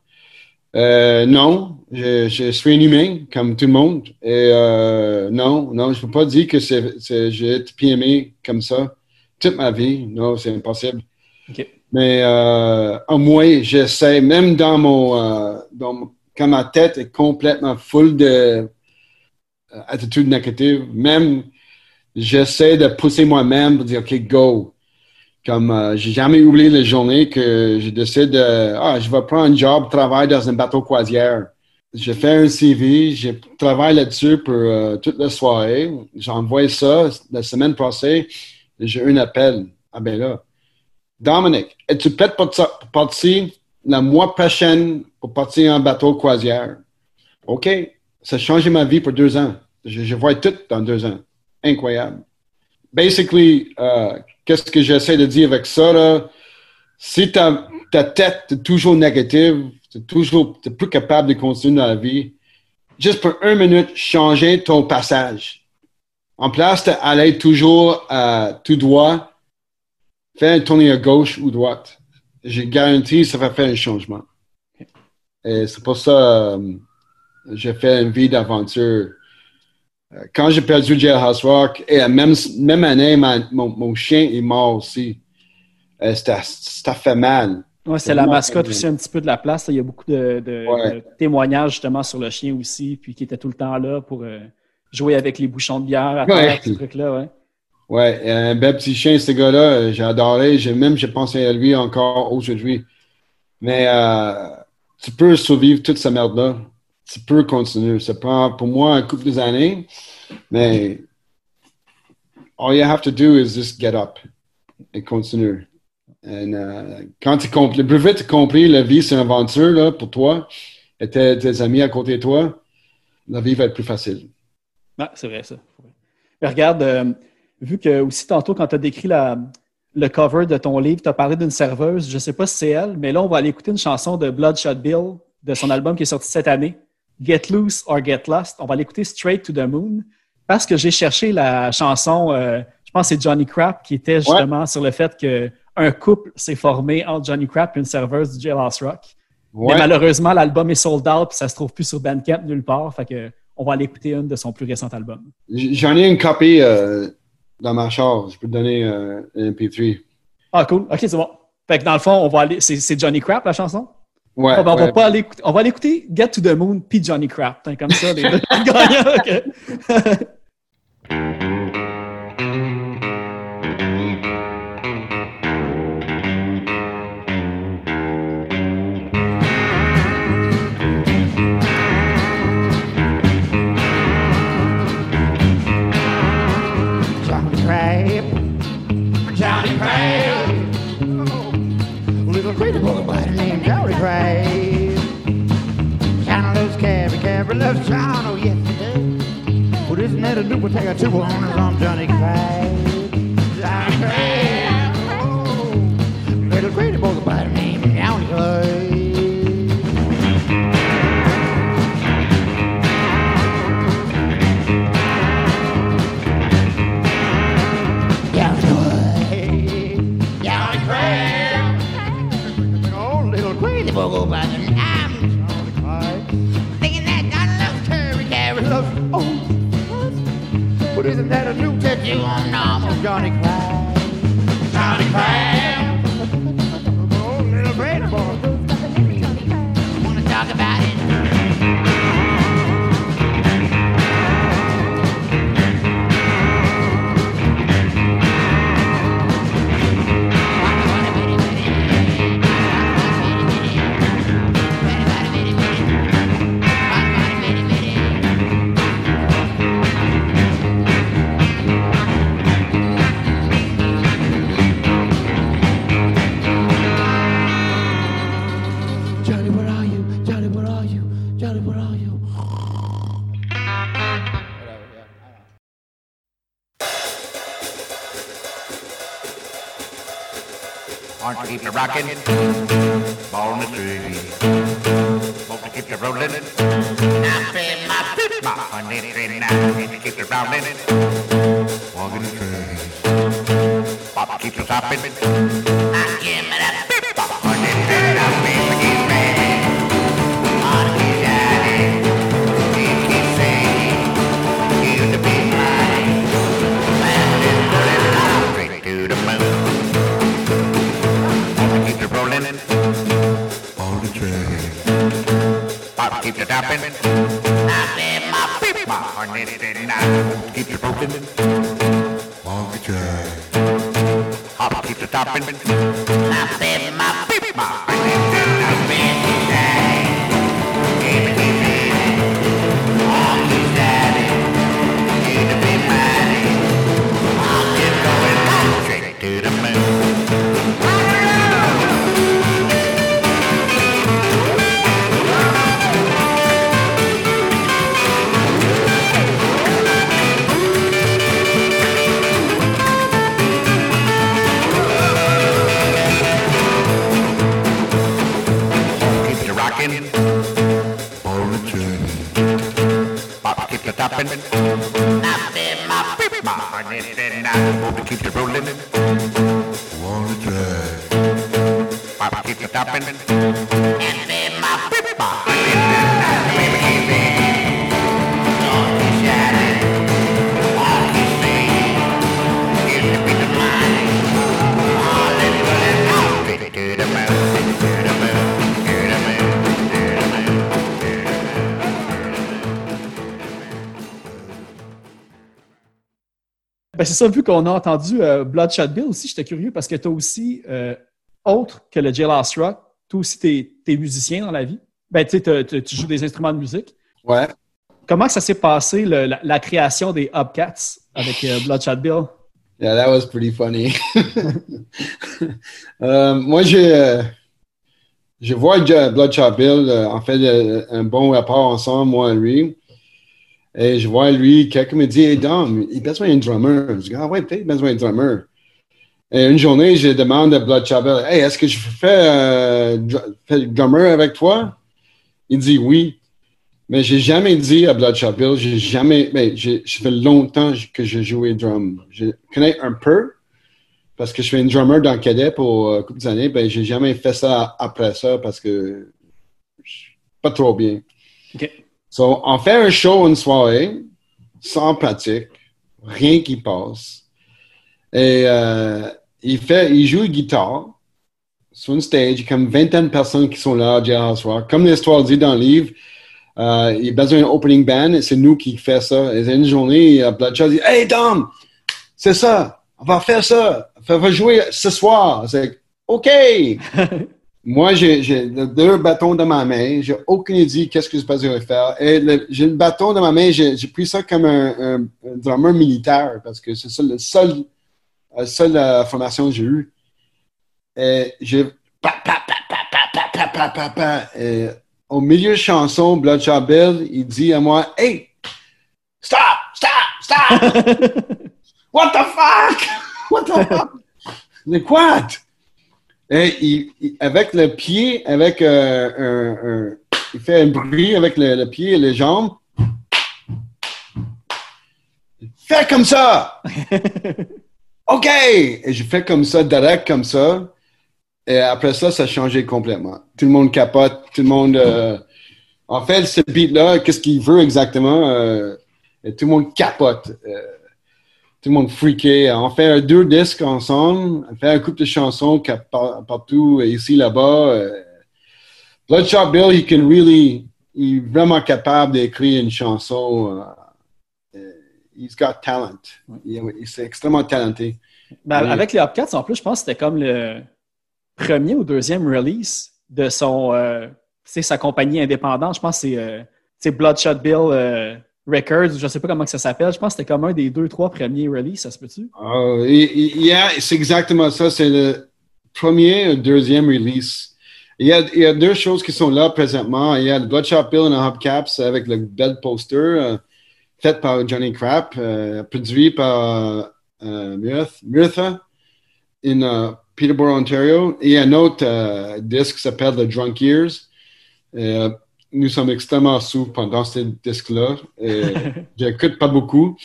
Euh, non, je, je suis un humain comme tout le monde. Et euh, non, non, je ne peux pas dire que c'est, j'ai été PMé comme ça toute ma vie. Non, c'est impossible. OK. Mais euh, moins, j'essaie, même dans mon, euh, dans mon- quand ma tête est complètement full de euh, attitude négative, même j'essaie de pousser moi-même pour dire OK, go. Comme euh, j'ai jamais oublié la journée que je décide de ah je vais prendre un job, travailler dans un bateau croisière. J'ai fait un CV, j'ai travaillé là-dessus pour toute la soirée. J'envoie ça la semaine passée. J'ai un appel. Ah ben là, Dominique, es-tu prête pour, pour partir le mois prochain pour partir en bateau croisière? OK. Ça a changé ma vie pour deux ans. Je, vois tout dans deux ans. Incroyable. Basically, euh, qu'est-ce que j'essaie de dire avec ça? Là? Si ta, ta tête est toujours négative, tu n'es toujours t'es plus capable de continuer dans la vie, juste pour une minute, changer ton passage. En place d'aller toujours euh, tout droit, fais un tourner à gauche ou droite. Je garantis ça va faire un changement. Et c'est pour ça euh, j'ai fait une vie d'aventure. Euh, Quand j'ai perdu Jailhouse Rock, et la même, même année, ma- mon, mon chien est mort aussi. Euh, ça fait mal. Ouais, c'est la mascotte aussi un petit peu de la place. là. Il y a beaucoup de, de- Ouais. de témoignages justement sur le chien aussi, puis qui était tout le temps là pour euh, jouer avec les bouchons de bière à Ouais. ce truc-là. Ouais. Ouais, un bel petit chien, ce gars-là, euh. J'ai même j'ai pensé à lui encore aujourd'hui. Mais euh, tu peux survivre toute cette merde-là. Tu peux continuer. Ça prend pour moi un couple d'années, mais all you have to do is just get up et continuer. And, euh, quand tu compris, le plus vite tu compris la vie, c'est une aventure là, pour toi, et tes, amis à côté de toi, la vie va être plus facile. Ah, c'est vrai, ça. Mais regarde, euh, vu que aussi tantôt, quand tu as décrit la, le cover de ton livre, tu as parlé d'une serveuse, je ne sais pas si c'est elle, mais là, on va aller écouter une chanson de Bloodshot Bill de son album qui est sorti cette année, Get Loose or Get Lost. On va l'écouter Straight to the Moon parce que j'ai cherché la chanson, euh, je pense que c'est Johnny Crap qui était justement sur le fait qu'un couple s'est formé entre Johnny Crap et une serveuse du Jailhouse Rock. Mais malheureusement, l'album est sold out puis ça se trouve plus sur Bandcamp nulle part. Fait que on va aller écouter une de son plus récent album. J'en ai une copie euh, dans ma chambre. Je peux te donner euh, un MP3. Ah, cool. OK, c'est bon. Fait que dans le fond, on va aller. C'est, Johnny Crap, la chanson? Ouais, ben, on, va pas aller écouter, on va aller écouter Get to the Moon puis Johnny Crap. Comme ça, les deux gagnants. had a duper, take a two on his arm, Johnny Craig. Johnny Craig, little crazy boy by the name of Johnny Craig. Thinking that loves loves. Oh. But isn't that a new tattoo on of Johnny Crab? Johnny Crab. Oh, little crazy boy. Wanna talk about it? Rocking? Ball in the tree. Want to keep you rolling? Feel my feet, my honey tree now. To keep you rolling. Walk in the tree. Pop keep you stopping. Keep it tapping. I feel my beep, my heart is in now. Keep it rolling. On the train. Pop, keep it tapping. C'est ça, vu qu'on a entendu euh, Bloodshot Bill aussi, j'étais curieux parce que tu as aussi, euh, autre que le Jailhouse Rock, toi aussi, tu es, musicien dans la vie. Ben, tu tu joues des instruments de musique. Ouais. Comment ça s'est passé, le- la, la création des Hubcats avec euh, Bloodshot Bill? Yeah, that was pretty funny. Moi, j'ai, je vois Bloodshot Bill, en fait, un bon rapport ensemble, moi et lui. Et je vois lui, quelqu'un me dit, hey, Dom, il a besoin d'un drummer. Je dis, ah ouais, peut-être besoin d'un drummer. Et une journée, je demande à Bloodshot Bill, hey, est-ce que je fais, euh, drummer avec toi? Il dit oui. Mais j'ai jamais dit à Bloodshot Bill, j'ai jamais, mais ça fait longtemps que j'ai joué drum. Je connais un peu, parce que je fais une drummer dans le cadet pour euh, couple d'années, ben j'ai jamais fait ça après ça parce que je suis pas trop bien. So, on fait un show une soirée, sans pratique, rien qui passe. Et euh, il fait, il joue guitare sur une stage, comme vingtaine de personnes qui sont là à Rock. Comme l'histoire dit dans le livre, euh, il a besoin d'un opening band c'est nous qui fait ça. Et une journée, Bloodshot dit Hey Tom, c'est ça, on va faire ça, on va jouer ce soir. C'est OK. Moi, j'ai deux bâtons dans ma main. J'ai aucune idée qu'est-ce que je vais faire. Et j'ai le bâton dans ma main. J'ai pris ça comme un, un, militaire parce que c'est ça seul, la seule formation que j'ai eue. Et au milieu de chanson, Bloodshot Bill, il dit à moi, Hey, stop, stop, stop! What the fuck? What the fuck? Mais quoi? Et il, il- avec le pied, avec euh, un, un- il fait un bruit avec le, le pied et les jambes. Fais comme ça! OK! Et je fais comme ça, direct comme ça. Et après ça, ça a changé complètement. Tout le monde capote, tout le monde. euh, en fait, ce beat-là, qu'est-ce qu'il veut exactement? euh, et tout le monde capote. euh, tout le monde freaké. On fait un deux disques ensemble. On fait un couple de chansons par- partout, ici, là-bas. euh. Bloodshot Bill, he can really. Il est vraiment capable d'écrire une chanson. euh, euh, he's got talent. Il, il- c'est extrêmement talenté. Ben. Avec les Hopcats, en plus, je pense que c'était comme le premier ou deuxième release de son, euh, sa compagnie indépendante. Je pense que c'est euh, Bloodshot Bill euh, Records, je ne sais pas comment ça s'appelle. Je pense que c'était comme un des deux, trois premiers releases, ça se peut-tu? Et- et- yeah, c'est exactement ça. C'est le premier deuxième release. Il y, a, il y a deux choses qui sont là présentement. Il y a le Bloodshot Bill and Hubcaps avec le bel poster euh, fait par Johnny Crap, euh, produit par euh, in uh, Peterborough, Ontario. Et un autre euh, disque qui s'appelle The Drunk Years. Nous sommes extrêmement sous pendant ce disque-là. Et J'écoute pas beaucoup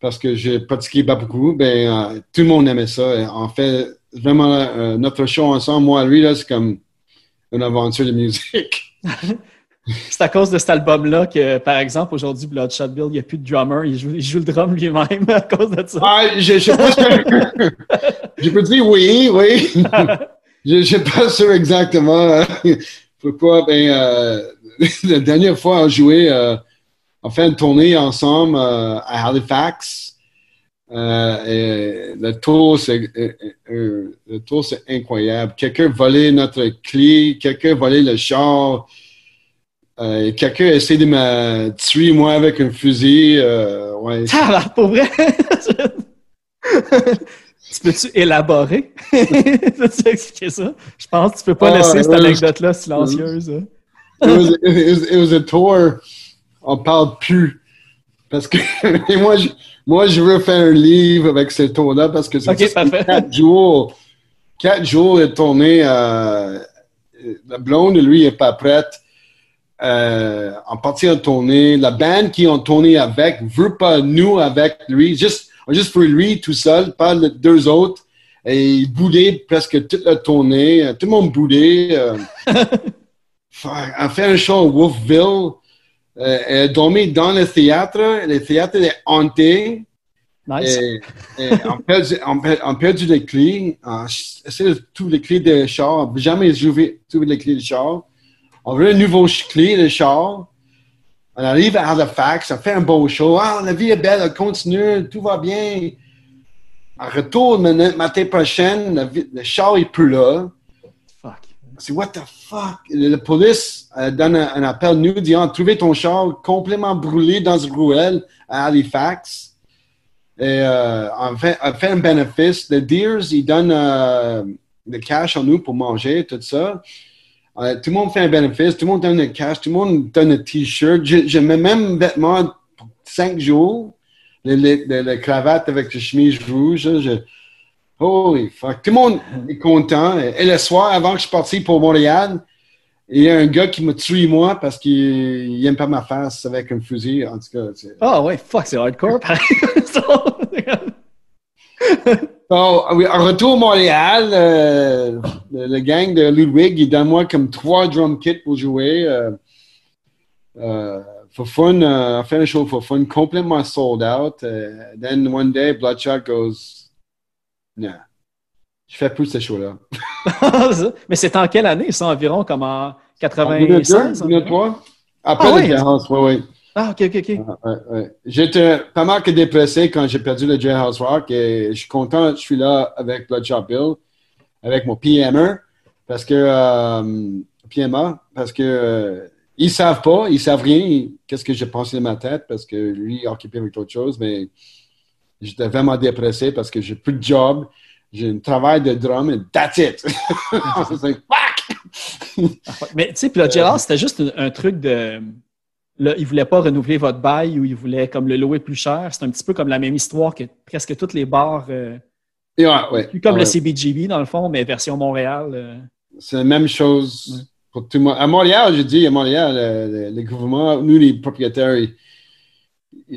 parce que j'ai pratiqué pas beaucoup. Ben, euh, tout le monde aimait ça. Et en fait, vraiment, euh, notre show ensemble, moi et lui, là, c'est comme une aventure de musique. C'est à cause de cet album-là que, par exemple, aujourd'hui, Bloodshot Bill, il n'y a plus de drummer. Il joue, il joue le drum lui-même à cause de ça. Ah, je, je sais pas je peux dire oui, oui. je ne sais pas sûr exactement pourquoi. Ben, euh, la dernière fois, on jouait, euh, on fait une tournée ensemble euh, à Halifax. Euh, et le tour, c'est euh, euh, le tour, c'est incroyable. Quelqu'un volait notre clé, quelqu'un volait le char. Euh, quelqu'un a essayé de me tuer, moi, avec un fusil. Euh, ouais. Ah, pour vrai? tu peux-tu élaborer? Peux-tu expliquer ça? Je pense que tu peux pas Ah, laisser cette anecdote-là silencieuse. hein. it was, it a tour. On parle plus. Parce que moi, je, moi, je veux faire un livre avec ce tour-là parce que c'est Ok, juste parfait. quatre jours. Quatre jours de tournée. Euh, la blonde, lui, est pas prête. Euh, en partie en tournée. La bande qui ont tourné avec veut pas nous avec lui. Juste, juste pour lui tout seul, pas les deux autres. Et il boudait presque toute la tournée. Tout le monde boudait. euh. On fait un show à Wolfville. Euh, elle a dormi dans le théâtre. Le théâtre est hanté. Nice. Et, et on, perdu, on, on perdu les clés. On essaie de trouver les clés de char. On n'a jamais trouvé les clés de char. On veut une nouvelle ch- clé de char. On arrive à Halifax. On fait un beau show. Ah, la vie est belle. Elle continue. Tout va bien. On retourne le matin prochain. vie- le char est plus là. Fuck. C'est what the fuck? La police euh, donne un, un appel nous disant trouvé ton char complètement brûlé dans une ruelle à Halifax. Et euh, on, fait, on fait un bénéfice. Le Deers, ils donnent euh, le cash à nous pour manger, tout ça. Euh, tout le monde fait un bénéfice, tout le monde donne le cash, tout le monde donne un t-shirt. Je, je mets même vêtements pour cinq jours. Le cravate avec la chemise rouge. je- Holy fuck. Tout le monde est content. Et le soir, avant que je partie pour Montréal, il y a un gars qui m'a tué moi parce qu'il n'aime pas ma face avec un fusil. En tout cas, Ah ouais, fuck, c'est hardcore. Bon, oui, en retour à Montréal, euh, le, le gang de Ludwig, il donne moi comme trois drum kits pour jouer. Euh, euh, for fun, on fait un show for fun, complètement sold out. Euh, then one day, Bloodshot goes, non, je fais plus ce show-là. Mais c'est en quelle année, ça, environ, comme en 96? 2002, environ? 2003? Après Ah oui. Oui, oui. Ah, ok, ok, ok. Ouais, ouais. J'étais pas mal que dépressé quand j'ai perdu le Jailhouse Rock et je suis content, je suis là avec Bloodshot Bill, avec mon PMer, parce que euh, PMA, parce que euh, ils savent pas, ils savent rien, qu'est-ce que j'ai pensé de ma tête, parce que lui est occupé avec autre chose, mais J'étais vraiment dépressé parce que j'ai plus de job. J'ai un travail de drum et that's it. Like, fuck! Mais tu sais, puis le Jailhouse, c'était juste un, un truc de. Là, ils ne voulaient pas renouveler votre bail ou ils voulaient comme le louer plus cher. C'est un petit peu comme la même histoire que presque tous les bars. euh, ouais, ouais. comme Ouais. le CBGB, dans le fond, mais version Montréal. euh. C'est la même chose pour tout le monde. À Montréal, je dis, à Montréal, le, le- le gouvernement, nous, les propriétaires, ils,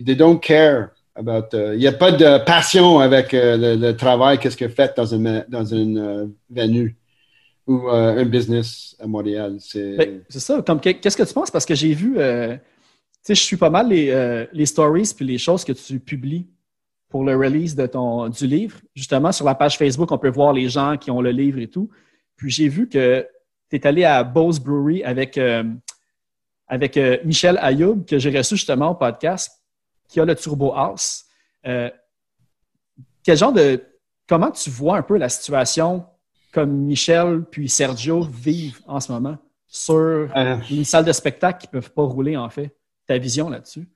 they don't care about. euh, Il n'y a pas de passion avec euh, le, le travail, qu'est-ce que vous faites dans une, dans une euh, venue ou euh, un business à Montréal. C'est, Ben, ça. Comme qu'est-ce que tu penses? Parce que j'ai vu, euh, sais, je suis pas mal les, euh, les stories puis les choses que tu publies pour le release de ton, du livre. Justement, sur la page Facebook, on peut voir les gens qui ont le livre et tout. Puis j'ai vu que tu es allé à Bose Brewery avec, euh, avec euh, Michel Ayoub, que j'ai reçu justement au podcast, qui a le Turbo House. Euh, quel genre de. Comment tu vois un peu la situation comme Michel puis Sergio vivent en ce moment sur Euh, une salle de spectacle qui ne peuvent pas rouler, en fait? Ta vision là-dessus?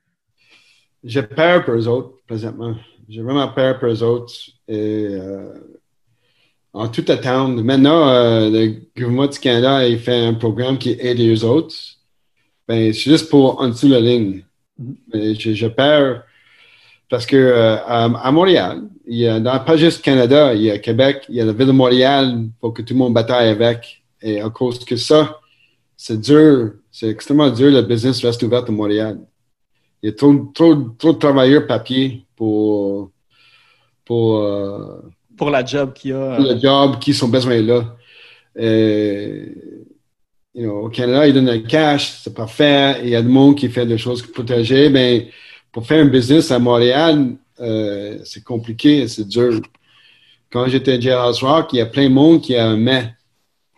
j'ai peur pour eux autres, présentement. J'ai vraiment peur pour eux autres. Et, euh, en toute attente, maintenant, euh, le gouvernement du Canada il fait un programme qui aide les autres. Ben, c'est juste pour en dessous de la ligne. Mhm. Mais j'ai peur parce que euh, à, Montréal, il y a, dans, pas juste Canada, il y a Québec, il y a la ville de Montréal, faut que tout le monde bataille avec. Et à cause que ça, c'est dur, c'est extrêmement dur, le business reste ouvert à Montréal. Il y a trop, trop, trop de travailleurs papier pour, pour, euh, Pour la job qu'il y a. pour le job qui sont besoin là. Et, you know, au Canada, ils donnent le cash, c'est parfait. Il y a du monde qui fait des choses protégées. Mais pour faire un business à Montréal, euh, c'est compliqué, c'est dur. Quand j'étais à Jailhouse Rock, il y a plein de monde qui a un mais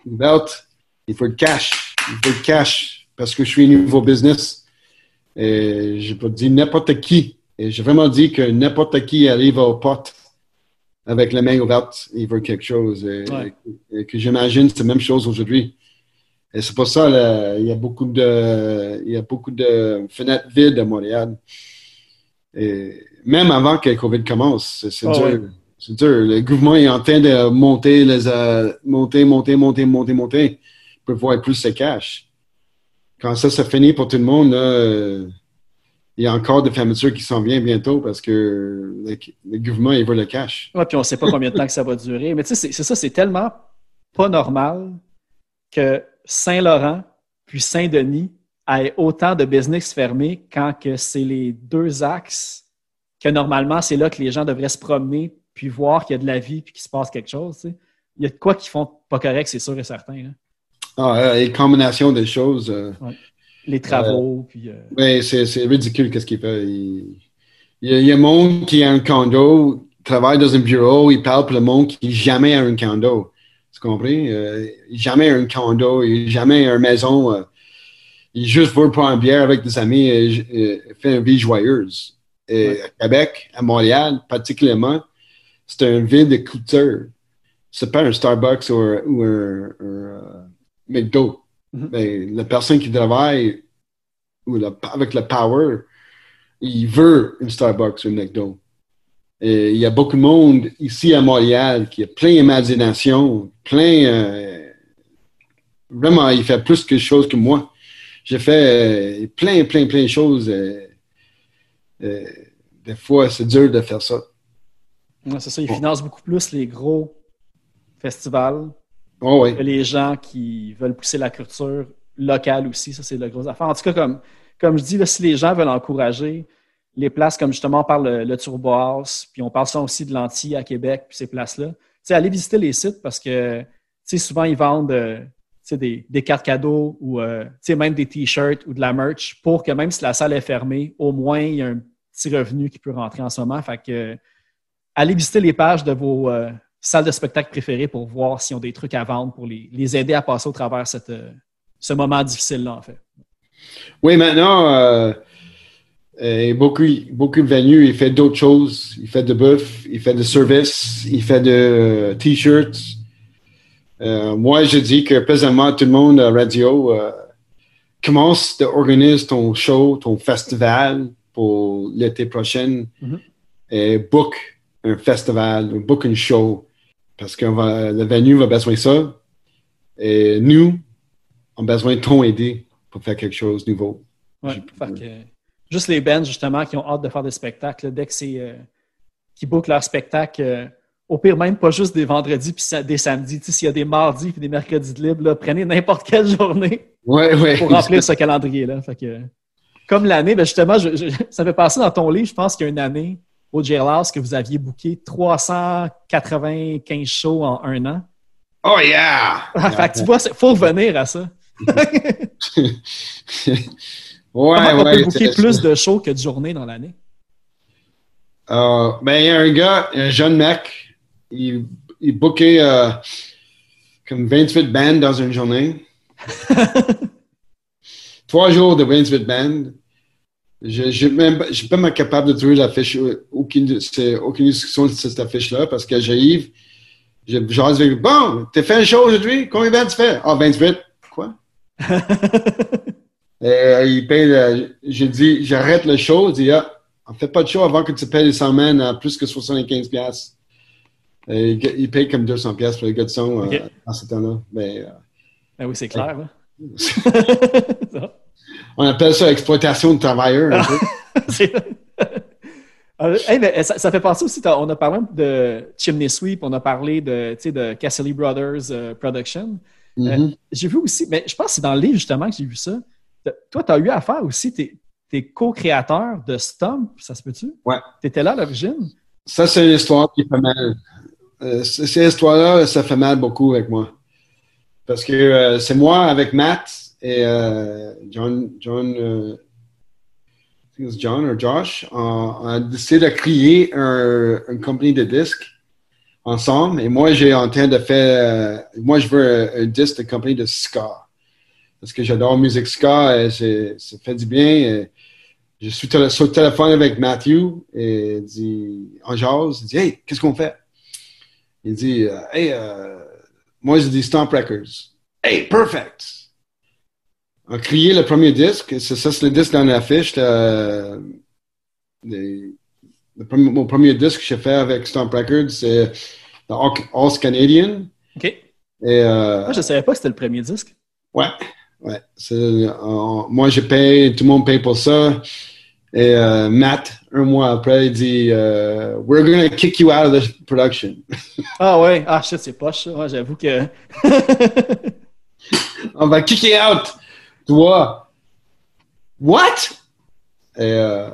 ouverte. Il faut le cash. Il faut le cash parce que je suis niveau business. Et je peux dire n'importe qui. Et j'ai vraiment dit que n'importe qui arrive au pote avec la main ouverte, il veut quelque chose. Et, Ouais. et que j'imagine c'est la même chose aujourd'hui. Et c'est pour ça là, il y a beaucoup de il y a beaucoup de fenêtres vides à Montréal. Et même avant que le COVID commence, c'est Ah dur. ouais. C'est dur. Le gouvernement est en train de monter les euh, monter, monter, monter, monter, monter pour voir plus de cash. Quand ça se finit pour tout le monde, il y a encore des fermetures qui s'en viennent bientôt parce que le, gouvernement il veut le cash. Ouais, puis on ne sait pas combien de temps que ça va durer. Mais tu sais, c'est- ça, c'est tellement pas normal que Saint-Laurent puis Saint-Denis aient autant de business fermés quand que c'est les deux axes que normalement, c'est là que les gens devraient se promener puis voir qu'il y a de la vie puis qu'il se passe quelque chose. Il y a de quoi qui font pas correct, c'est sûr et certain. hein. Ah, euh, et combination des choses. euh, Les travaux, puis... euh, mais c'est c'est ridicule qu'est-ce qu'il fait. Il, il y a, un monde qui a un condo, travaille dans un bureau, il parle pour le monde qui jamais a un condo. Tu comprends? Euh, jamais un condo, il jamais une maison. euh, il juste veut prendre une bière avec des amis et, et faire une vie joyeuse. Et Ouais. à Québec, à Montréal particulièrement, c'est une ville de culture. C'est pas un Starbucks ou un, ou un- un, McDo. Mhm. Ben, la personne qui travaille ou avec le power, il veut une Starbucks ou un McDo. Et il y a beaucoup de monde ici à Montréal qui a plein d'imagination, plein. euh, vraiment, il fait plus que chose que moi. J'ai fait euh, plein, plein, plein de choses. euh, des fois, c'est dur de faire ça. ouais, c'est ça, ils financent beaucoup plus les gros festivals Oh, oui. les gens qui veulent pousser la culture locale aussi. Ça, c'est la grosse affaire. En tout cas, comme, comme je dis, là, si les gens veulent encourager les places, comme justement on parle le, le Turbo House, puis on parle ça aussi de l'Anti à Québec, puis ces places-là, allez visiter les sites parce que, souvent, ils vendent euh, des, des cartes cadeaux ou, euh, même des T-shirts ou de la merch pour que même si la salle est fermée, au moins, il y a un petit revenu qui peut rentrer en ce moment. Fait que, allez visiter les pages de vos salles de spectacle préférées pour voir s'ils ont des trucs à vendre pour les, les aider à passer au travers cette, euh, ce moment difficile-là, en fait. Oui, maintenant, euh, euh, beaucoup, beaucoup de venues, il fait d'autres choses. Il fait de bouffe, il fait de service, il fait de euh, t-shirts. Moi, je dis que présentement, tout le monde à radio commence à organiser ton show, ton festival pour l'été prochain. Mhm. et book un festival, book une show, parce que le venue va besoin de ça. Et nous, on a besoin de ton aider pour faire quelque chose de nouveau. Ouais, que, juste les bands, justement, qui ont hâte de faire des spectacles, dès que c'est. euh, qui bookent leur spectacle, euh, au pire, même pas juste des vendredis puis des samedis. Tu sais, S'il y a des mardis puis des mercredis de libre, là, prenez n'importe quelle journée Ouais, ouais. pour remplir ce calendrier-là. Fait que, comme l'année, ben justement, je- je- ça fait passer dans ton livre, je pense qu'il y a une année au Jailhouse que vous aviez booké 395 shows en un an? Oh yeah! fait que tu vois, il faut revenir à ça. ouais, Comment on ouais. peut booker plus de shows que de journées dans l'année? Euh, ben, il y a un gars, un jeune mec, il, il bookait euh, comme 28 bandes dans une journée. Trois jours de 28 bandes. Je ne suis même pas- je suis pas même capable de trouver l'affiche, euh, aucune, aucune discussion de cette affiche-là, parce que j'arrive, je jase avec Bon, t'as fait un show aujourd'hui? Combien de tu fais? Ah, 28. Quoi? Et, euh, il paye le, j'ai dit, j'arrête le show. Il dit, ah, on fait pas de show avant que tu payes les 100 man à plus que 75 piastres. Et il, paye comme 200 piastres pour les gars de son Ok. euh, en ce temps-là. Mais, euh, Ben oui, c'est clair. là. on appelle ça exploitation de travailleurs. un peu. C'est- Euh, hey, mais ça, ça fait penser aussi, on a parlé de Chimney Sweep, on a parlé de, de Cassidy Brothers euh, Production. Mhm. J'ai vu aussi, mais je pense que c'est dans le livre justement que j'ai vu ça. Toi, tu as eu affaire aussi, tu es, co-créateur de Stomp, ça se peut-tu? Ouais. Tu étais là à l'origine? Ça, c'est une histoire qui fait mal. Euh, cette histoire-là, ça fait mal beaucoup avec moi. Parce que euh, c'est moi avec Matt et euh, John, John, euh, John ou Josh, on, on a décidé de créer un, une compagnie de disques ensemble. Et moi, j'ai en train de faire, euh, moi, je veux un, disque de compagnie de ska. Parce que j'adore musique ska et ça fait du bien. Et, je suis sur le téléphone avec Matthew et il dit, en jase, il dit, hey, qu'est-ce qu'on fait? Il dit, hey, moi, je dis Stomp Records. Hey, perfect! On a créé le premier disque, c'est ça, c'est le disque dans l'affiche. euh, le premier- mon premier disque que j'ai fait avec Stomp Records, c'est The All, Canadian. OK. Et, euh, Moi, je ne savais pas que c'était le premier disque. Ouais, ouais. Euh, moi, je paye, tout le monde paye pour ça. Et euh, Matt, un mois après, il dit euh, We're gonna kick you out of the production. Ah ouais, ah shit, c'est poche. Ouais, J'avoue que. On va kicker out. Toi, what? Et euh,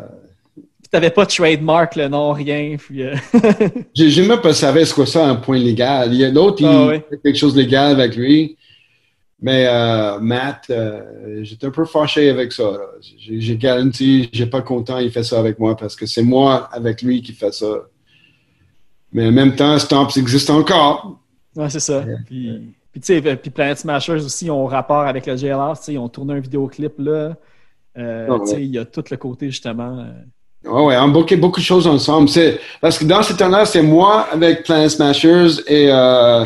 T'avais pas de trademark, le nom, rien. Puis, euh, j'ai même pas savé ce que ça un point légal. Il y a d'autres, il Ah fait quelque chose de légal avec lui. Mais euh, Matt, euh, j'étais un peu fâché avec ça. J'ai garanti, j'ai pas content, il fait ça avec moi parce que c'est moi avec lui qui fait ça. Mais en même temps, Stomps existe encore. ouais, c'est ça. Puis, puis tu sais, puis Planet Smashers aussi ont rapport avec le sais, Ils ont tourné un vidéoclip là. Euh, tu sais, ouais. Il y a tout le côté justement. euh, Ouais, ouais, on bouquait beaucoup de choses ensemble. C'est, parce que dans ce temps-là, c'est moi avec Planet Smashers et, euh,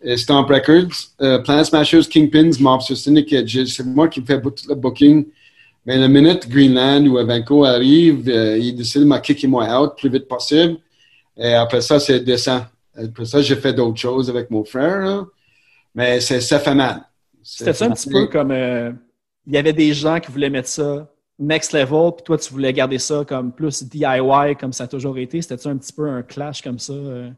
et Stomp Records. Euh, Planet Smashers, Kingpins, Mobster Syndicate. C'est moi qui fais tout le booking. Mais la minute Greenland ou Avanco arrive, euh, il décide de me kicker moi out le plus vite possible. Et après ça, c'est descend. Après ça, j'ai fait d'autres choses avec mon frère. là. Mais c'est, ça fait mal. C'était ça un petit peu comme. euh, Il y avait des gens qui voulaient mettre ça next level, puis toi, tu voulais garder ça comme plus DIY, comme ça a toujours été. C'était-tu un petit peu un clash comme ça? euh?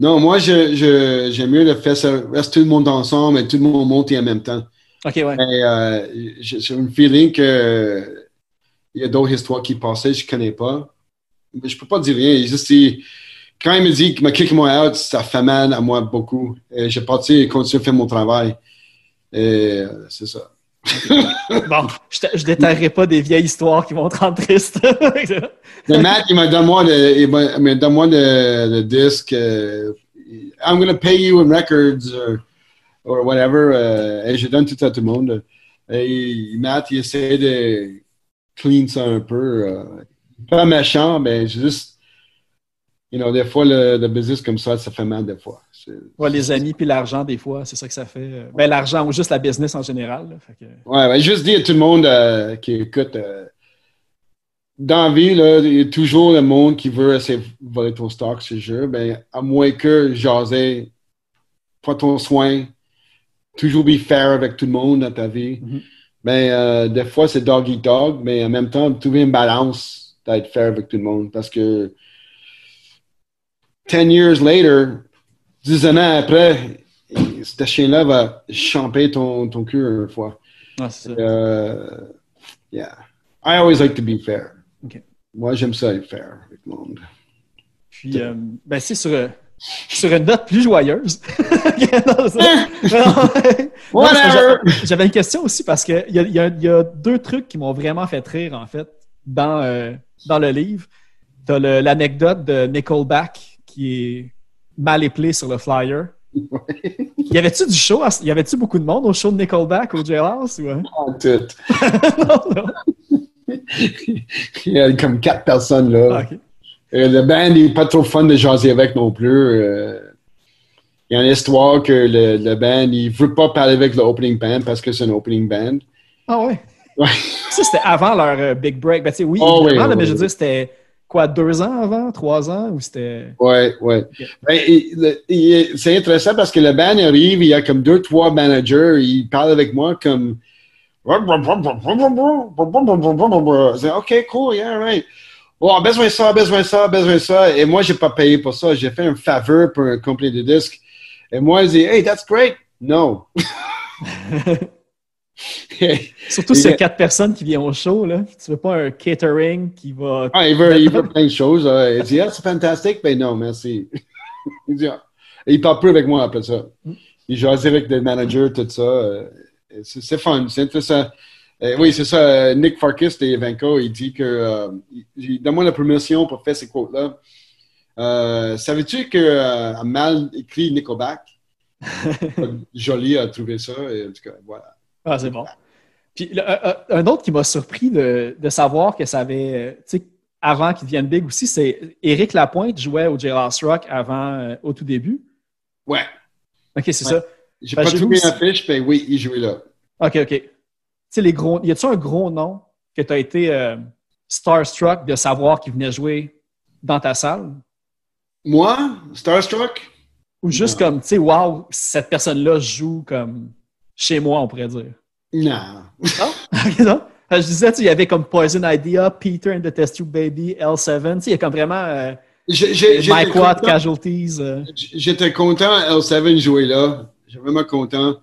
Non, moi, je, je, j'aime mieux le faire ça. Reste tout le monde ensemble et tout le monde monte en même temps. Ok, ouais. Mais euh, j'ai un feeling que il y a d'autres histoires qui passaient, je connais pas. Mais je peux pas dire rien. Juste, quand il me dit qu'il m'a kické moi out, ça fait mal à moi beaucoup. Et j'ai parti et continué à faire mon travail. Et euh, c'est ça. Bon, je, je déterrerai pas des vieilles histoires qui vont te rendre triste. Mais Matt, il m'a donné moi le, il m'a- il m'a donné moi le, le disque. euh, I'm gonna pay you in records or, or whatever. euh, et je donne tout à tout le monde. Et Matt, il essaie de clean ça un peu. euh, pas méchant, mais juste, you know, des fois, le, le business comme ça, ça fait mal des fois. C'est- ouais, les amis puis l'argent, des fois, c'est ça que ça fait. Ben, l'argent ou juste la business en général. là. Fait que- Ouais, ouais, juste dire à tout le monde euh, qui écoute, euh, dans la vie, là, il y a toujours le monde qui veut essayer de voler ton stock, ce jeu. Ben, à moins que jaser, prends ton soin, toujours be fair avec tout le monde dans ta vie. Mhm. Ben, euh, des fois, c'est dog eat dog, mais en même temps, trouver une balance d'être fair avec tout le monde. Parce que 10 years later, 10 ans après, ce chien-là va champer ton, ton cul une fois. Ah, c'est ça. Euh, yeah. I always like to be fair. Moi, j'aime ça être fair avec le monde. Puis, euh, ben, c'est sur, euh, sur une note plus joyeuse. J'avais une question aussi parce qu'il y y, a, il y a deux trucs qui m'ont vraiment fait rire, en fait, dans, euh, dans le livre. Tu as l'anecdote de Nickelback qui est mal éplé sur le flyer. Y avait-tu du show? à Y avait-tu beaucoup de monde au show de Nickelback au Jailhouse? Ou, hein? En tout. non, non. Il y a comme quatre personnes là. Ah. Euh, le band n'est pas trop fun de jaser avec non plus. Euh, il y a une histoire que le, le band, il veut pas parler avec le opening band parce que c'est un opening band. Ah ouais? Ouais. Ça, c'était avant leur euh, big break. Ben, oui, Oh, oui, oui, mais je veux dire, c'était quoi, deux ans avant, trois ans, ou c'était. Ouais, ouais. Ben, c'est intéressant parce que le band arrive, il y a comme deux, trois managers, ils parlent avec moi comme. C'est OK, cool, yeah, right. Oh, besoin de ça, besoin de ça, besoin de ça. Et moi, j'ai pas payé pour ça. J'ai fait un faveur pour un complet de disques. Et moi, je dis, hey, that's great. No. Surtout a quatre personnes qui viennent au show, là. Tu veux pas un catering qui va. Ah, il veut, il veut plein de choses. Il dit, ah, c'est fantastique. Ben non, merci. il dit, ah. Il parle plus avec moi après ça. Il joue avec le manager, tout ça. Euh, C'est fun, c'est intéressant. Euh, oui, c'est ça. Nick Farkas de Evenco, il dit que euh, il- donne-moi la permission pour faire ces quotes-là. Euh, Savais-tu que euh, a mal écrit Nickelback? Joli a trouvé ça. Et, en tout cas, voilà. Ah, c'est bon. Puis le- un- autre qui m'a surpris de, de savoir que ça avait. euh, Tu sais, avant qu'il devienne big aussi, c'est Éric Lapointe jouait au Jailhouse Rock avant, euh, au tout début. Ouais. Ok, c'est Ouais. ça. J'ai Ben, pas trouvé aussi- l'affiche, mais oui, il jouait là. Ok, ok. Tu sais, les gros. Y a-tu un gros nom que tu as été euh, starstruck de savoir qu'il venait jouer dans ta salle? Moi, Starstruck? Ou juste Non. comme, tu sais, wow, cette personne-là joue comme chez moi, on pourrait dire. Non. Non? Je disais, il y avait comme Poison Idea, Peter and the Test Tube Baby, L7. Tu sais, il y a comme vraiment euh, Mike Watt, content- Casualties. euh. J'étais content L7 jouer là. J'étais vraiment content.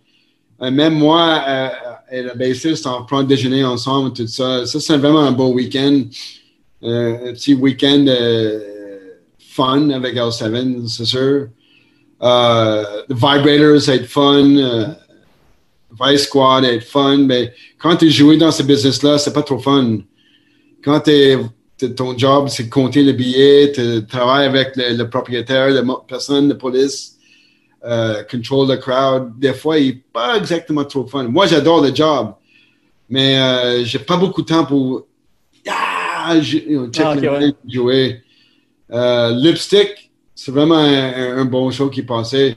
Euh, même moi euh, et le bassiste, on prend déjeuner ensemble, tout ça. Ça, c'est vraiment un beau week-end. Un petit week-end fun avec L7, c'est sûr. The Vibrators, ça va être fun. Vice Squad, être fun. Mais quand tu joues dans ce business-là, c'est pas trop fun. Quand t'es- t'es- ton job, c'est de compter les billets, tu travailles avec le, le propriétaire, la personne de police, euh, control the crowd. Des fois, il n'est pas exactement trop fun. Moi, j'adore le job, mais euh, j'ai pas beaucoup de temps pour ah, j- you know, check Ah, ouais. jouer. Euh, Lipstick, c'est vraiment un, un bon show qui passait.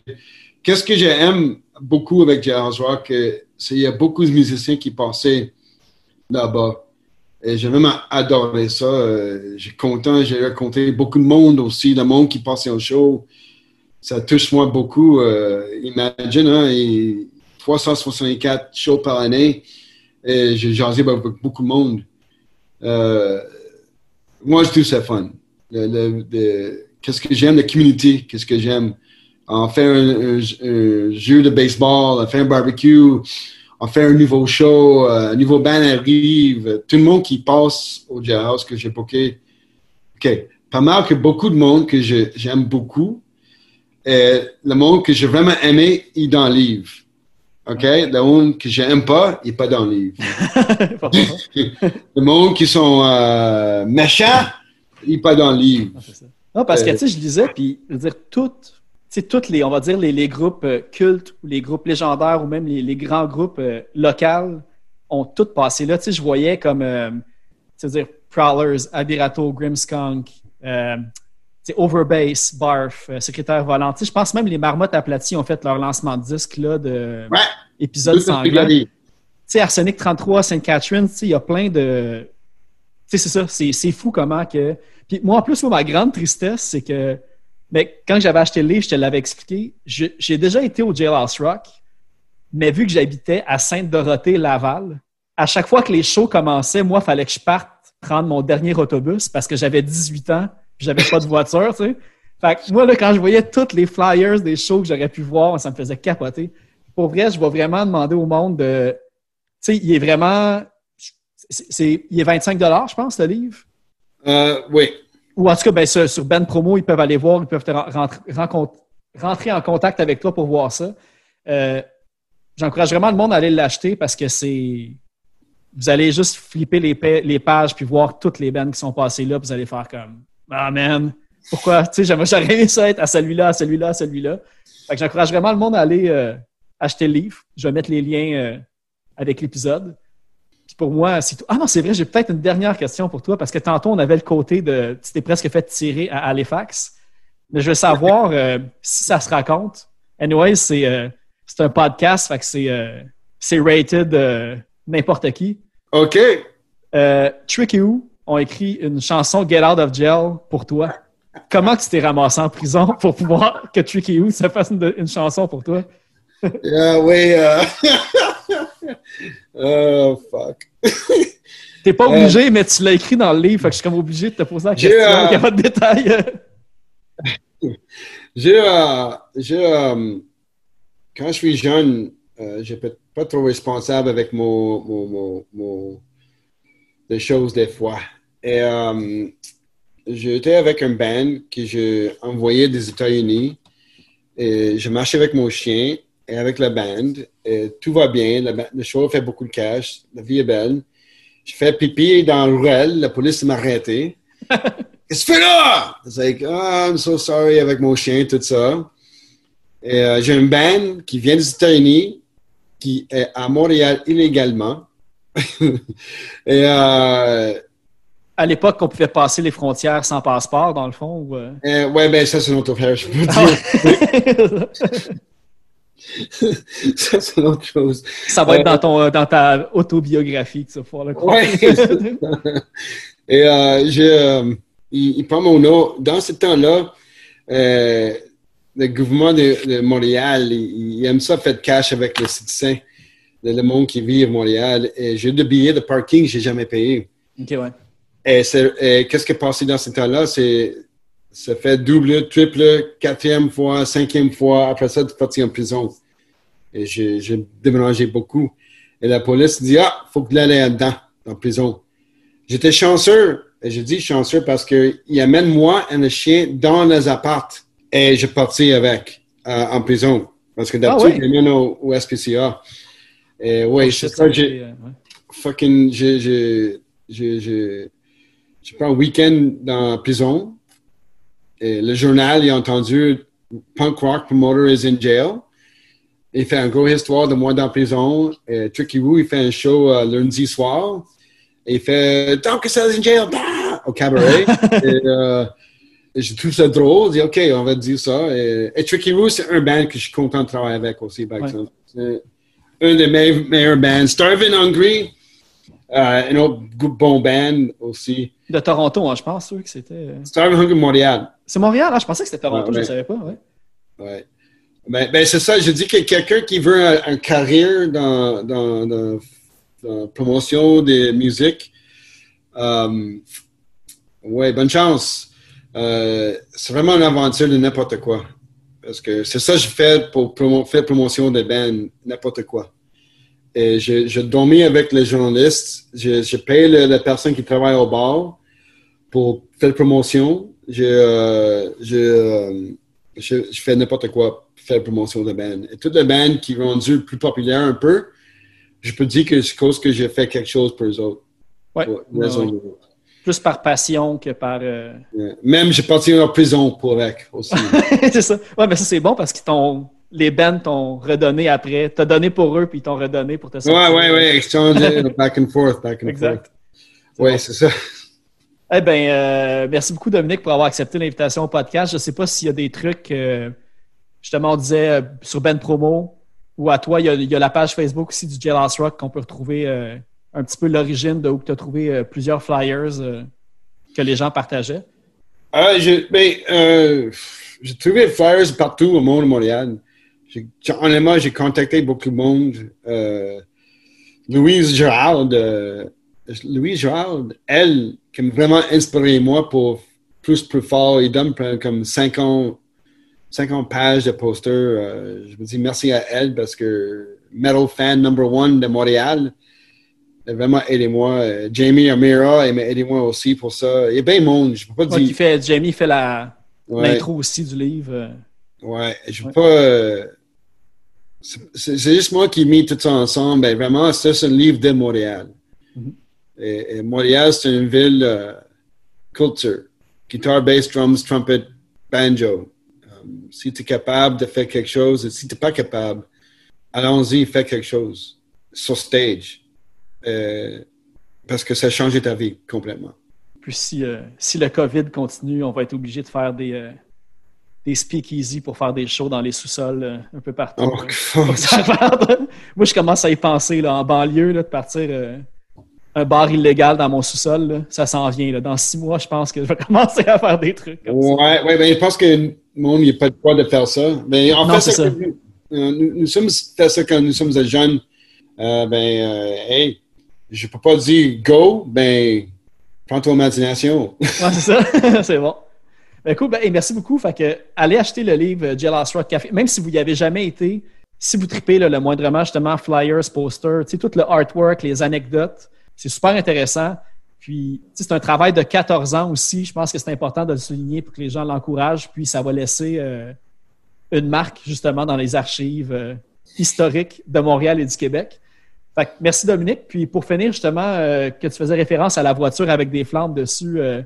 Qu'est-ce que j'aime beaucoup avec Jazz Rock, qu'il y a beaucoup de musiciens qui passaient là-bas. Et j'ai vraiment adoré ça. Euh, j'ai content, j'ai rencontré beaucoup de monde aussi, le monde qui passait au show. Ça touche moi beaucoup. Euh, imagine, hein, et 364 shows par année. Et j'ai jasé beaucoup de monde. Euh, moi, je trouve ça fun. Qu'est-ce que j'aime, la community, qu'est-ce que j'aime. On fait un, un- un jeu de baseball, on fait un barbecue, on fait un nouveau show, euh, un nouveau band arrive, tout le monde qui passe au Jailhouse que j'ai booké. OK. Pas mal que beaucoup de monde que j'aime beaucoup. Et le monde que j'ai vraiment aimé, il est dans le livre. OK? Le monde que j'aime pas, il n'est pas dans le livre. le monde qui sont euh, méchants, il n'est pas dans le livre. Ah. Non, parce que, Euh, tu sais, je lisais, puis, je veux dire, toutes, sais, toutes les, on va dire, les, les groupes euh, cultes ou les groupes légendaires ou même les, les grands groupes euh, locaux ont tous passé là. Tu sais, je voyais comme, euh, dire, Prowlers, Abirato, Grimskunk, euh, Overbase, Barf, euh, Secrétaire Volant. Je pense même les Marmottes aplaties ont fait leur lancement de disque, là, de Ouais. épisode. Tu sais, Arsenic 33, Sainte Catherine, il y a plein de. Tu sais, c'est ça. C'est c'est fou comment que. Puis moi, en plus, moi, ma grande tristesse, c'est que. Mais quand j'avais acheté le livre, je te l'avais expliqué. J'ai déjà été au Jailhouse Rock, mais vu que j'habitais à Sainte-Dorothée-Laval, à chaque fois que les shows commençaient, moi, il fallait que je parte prendre mon dernier autobus parce que j'avais 18 ans puis j'avais pas de voiture, tu sais. Fait que moi, là, quand je voyais tous les flyers des shows que j'aurais pu voir, ça me faisait capoter. Pour vrai, je vais vraiment demander au monde de. Tu sais, il est vraiment. il est 25 je pense, le livre? Euh, oui. Ou en tout cas, ben, sur, sur Ben Promo, ils peuvent aller voir, ils peuvent rentrer, en contact avec toi pour voir ça. Euh, J'encourage vraiment le monde à aller l'acheter parce que c'est. Vous allez juste flipper les, pa- les pages puis voir toutes les bandes qui sont passées là, puis vous allez faire comme Ah man, pourquoi? Tu sais, j'aurais aimé ça être à celui-là, à celui-là, à celui-là. Fait que j'encourage vraiment le monde à aller euh, acheter le livre. Je vais mettre les liens euh, avec l'épisode. Pour moi, c'est tout. Ah non, c'est vrai, j'ai peut-être une dernière question pour toi parce que tantôt, on avait le côté de. Tu t'es presque fait tirer à Halifax. Mais je veux savoir euh, si ça se raconte. Anyway, c'est euh, c'est un podcast, fait que c'est euh, rated n'importe qui. OK. Tricky Who ont écrit une chanson Get Out of Jail pour toi. Comment tu t'es ramassé en prison pour pouvoir que Tricky Who se fasse une, une chanson pour toi? Euh, oui. euh, oh, fuck. T'es pas obligé, mais tu l'as écrit dans le livre, fait que je suis comme obligé de te poser la question. euh, Il n'y a pas de détails. J'ai, euh, euh, quand je suis jeune, euh, j'étais pas trop responsable avec mon, mon, mon, choses des fois. Et euh, j'étais avec un band que j'ai envoyé des États-Unis. Et je marchais avec mon chien et avec la band. Et tout va bien. Le, show fait beaucoup de cash. La vie est belle. Je fais pipi dans le ruelle. La police m'a arrêté. Qu'est-ce que tu fais là? C'est like, oh, I'm so sorry avec mon chien, tout ça. Et euh, j'ai une band qui vient des États-Unis, qui est à Montréal illégalement. Et euh, À l'époque, on pouvait passer les frontières sans passeport, dans le fond. Ou, euh? euh, ouais, ben ça, c'est une autre affaire, je peux Ah dire. ça, c'est une autre chose. ça va être Euh, dans, ton, dans ta autobiographie que tu vas pouvoir le croire. Ouais. Et euh, euh, il, il prend mon nom. Dans ce temps-là, euh, le gouvernement de, de Montréal, il, il aime ça faire de cash avec les citizens, le, monde qui vit à Montréal. Et j'ai des billets de parking que j'ai jamais payé. ok, ouais. Et, c'est- et qu'est-ce qui est passé dans ce temps-là? C'est ça fait double, triple, quatrième fois, cinquième fois. Après ça, tu es parti en prison. Et j'ai déménagé beaucoup. Et la police dit, ah, faut que tu ailles là-dedans, en prison. J'étais chanceux. Et j'ai dit chanceux parce qu'il amène moi et le chien dans les appartes. Et j'ai parti avec, euh, en prison. Parce que d'habitude, Ah ouais? il au, au SPCA. Et oui, Oh, c'est shit, ça, a j'ai ouais. fucking, j'ai, j'ai, pris un week-end dans la prison. Et le journal, il a entendu Punk Rock Promoter is in jail. Il fait une grosse histoire de moi dans la prison. Et Tricky Woo, il fait un show euh, lundi soir. Et il fait Don't get in jail bah! au cabaret. et, euh, et je trouve ça drôle. Je dis OK, on va dire ça. Et, et Tricky Woo, c'est un band que je suis content de travailler avec aussi, par Ouais. exemple. C'est un des meilleurs, meilleurs bands. Starving Hungry, euh, un autre bon band aussi. De Toronto, hein, je pense, oui, que c'était. euh, Starving Hungry Montréal. C'est Montréal, hein? je pensais que c'était Toronto, Ouais, je ne savais pas. Ouais. Ouais. Ben, ben, c'est ça, je dis que quelqu'un qui veut un, un carrière dans, dans, dans, dans la promotion des musiques, euh, ouais, bonne chance. Euh, c'est vraiment une aventure de n'importe quoi. Parce que c'est ça que je fais pour promo- faire promotion des bands, n'importe quoi. Et je, je dormis avec les journalistes, je, je paye le- la personne qui travaille au bar pour faire promotion. Je, euh, je, euh, je, je fais n'importe quoi pour faire promotion de band. Et toutes les bandes qui sont rendues plus populaires un peu, je peux dire que c'est cause que j'ai fait quelque chose pour eux autres. Ouais. Pour Ouais, ouais. ou l'autre. Plus par passion que par. euh. Même j'ai parti en prison pour avec aussi. c'est ça. Ouais, mais ça, c'est bon parce t'ont. Les bands t'ont redonné après. T'as donné pour eux, puis ils t'ont redonné pour te ouais, sortir. ouais, ouais, exchange, back and forth, back and Exact. forth. Ouais, c'est ça. Eh bien, euh, merci beaucoup, Dominique, pour avoir accepté l'invitation au podcast. Je ne sais pas s'il y a des trucs, euh, justement, on disait euh, sur Ben Promo ou à toi, il y, a, la page Facebook aussi du Jailhouse Rock qu'on peut retrouver un petit peu l'origine de où tu as trouvé plusieurs flyers que les gens partageaient? Ah, ben, j'ai trouvé flyers partout au monde de Montréal. Honnêtement, j'ai contacté beaucoup de monde. Louise Gérald, Louise Gérald, elle, qui m'a vraiment inspiré moi pour plus, plus fort. Il donne comme 50, 50 pages de posters. Euh, je me dis merci à elle parce que Metal Fan Number One de Montréal, elle a vraiment aidé moi. Euh, Jamie Amira, elle m'a aidé moi aussi pour ça. Il y a bien de monde. Je peux pas Ouais, dire. qui fait, Jamie fait la- Ouais. l'intro aussi du livre. Ouais, je veux Ouais. pas. euh, c'est juste moi qui ai mis tout ça ensemble. Vraiment, c'est un livre de Montréal. Mhm. Et, et Montréal, c'est une ville euh, culture. Guitar, bass, drums, trumpet, banjo. Um, si tu es capable de faire quelque chose, et si tu n'es pas capable, allons-y, fais quelque chose sur stage. Euh, parce que ça a changé ta vie complètement. Puis si, euh, si le COVID continue, on va être obligé de faire des, euh, des speakeasy pour faire des shows dans les sous-sols euh, un peu partout. Oh, regarde. Moi, je commence à y penser là, en banlieue, là, de partir un bar illégal dans mon sous-sol. Ça s'en vient. Là. Dans six mois, je pense que je vais commencer à faire des trucs comme ça. Ouais, ouais, ben, je pense que le monde n'a pas le droit de faire ça. Mais en Non, fait, c'est ça nous, euh, nous, nous sommes ça quand nous sommes jeunes. Euh, ben, euh, hey, je peux pas dire go, ben, prends ton imagination. Ouais, c'est ça. c'est bon. Ben, cool. Ben, merci beaucoup. Fait que, allez acheter le livre euh, Jailhouse Rock Café. Même si vous n'y avez jamais été, si vous tripez là, le moindrement, justement, flyers, posters, tout le artwork, les anecdotes, c'est super intéressant. Puis, c'est un travail de 14 ans aussi. Je pense que c'est important de le souligner pour que les gens l'encouragent. Puis, ça va laisser euh, une marque, justement, dans les archives euh, historiques de Montréal et du Québec. Fait que merci Dominique. Puis pour finir, justement, euh, que tu faisais référence à la voiture avec des flammes dessus, euh,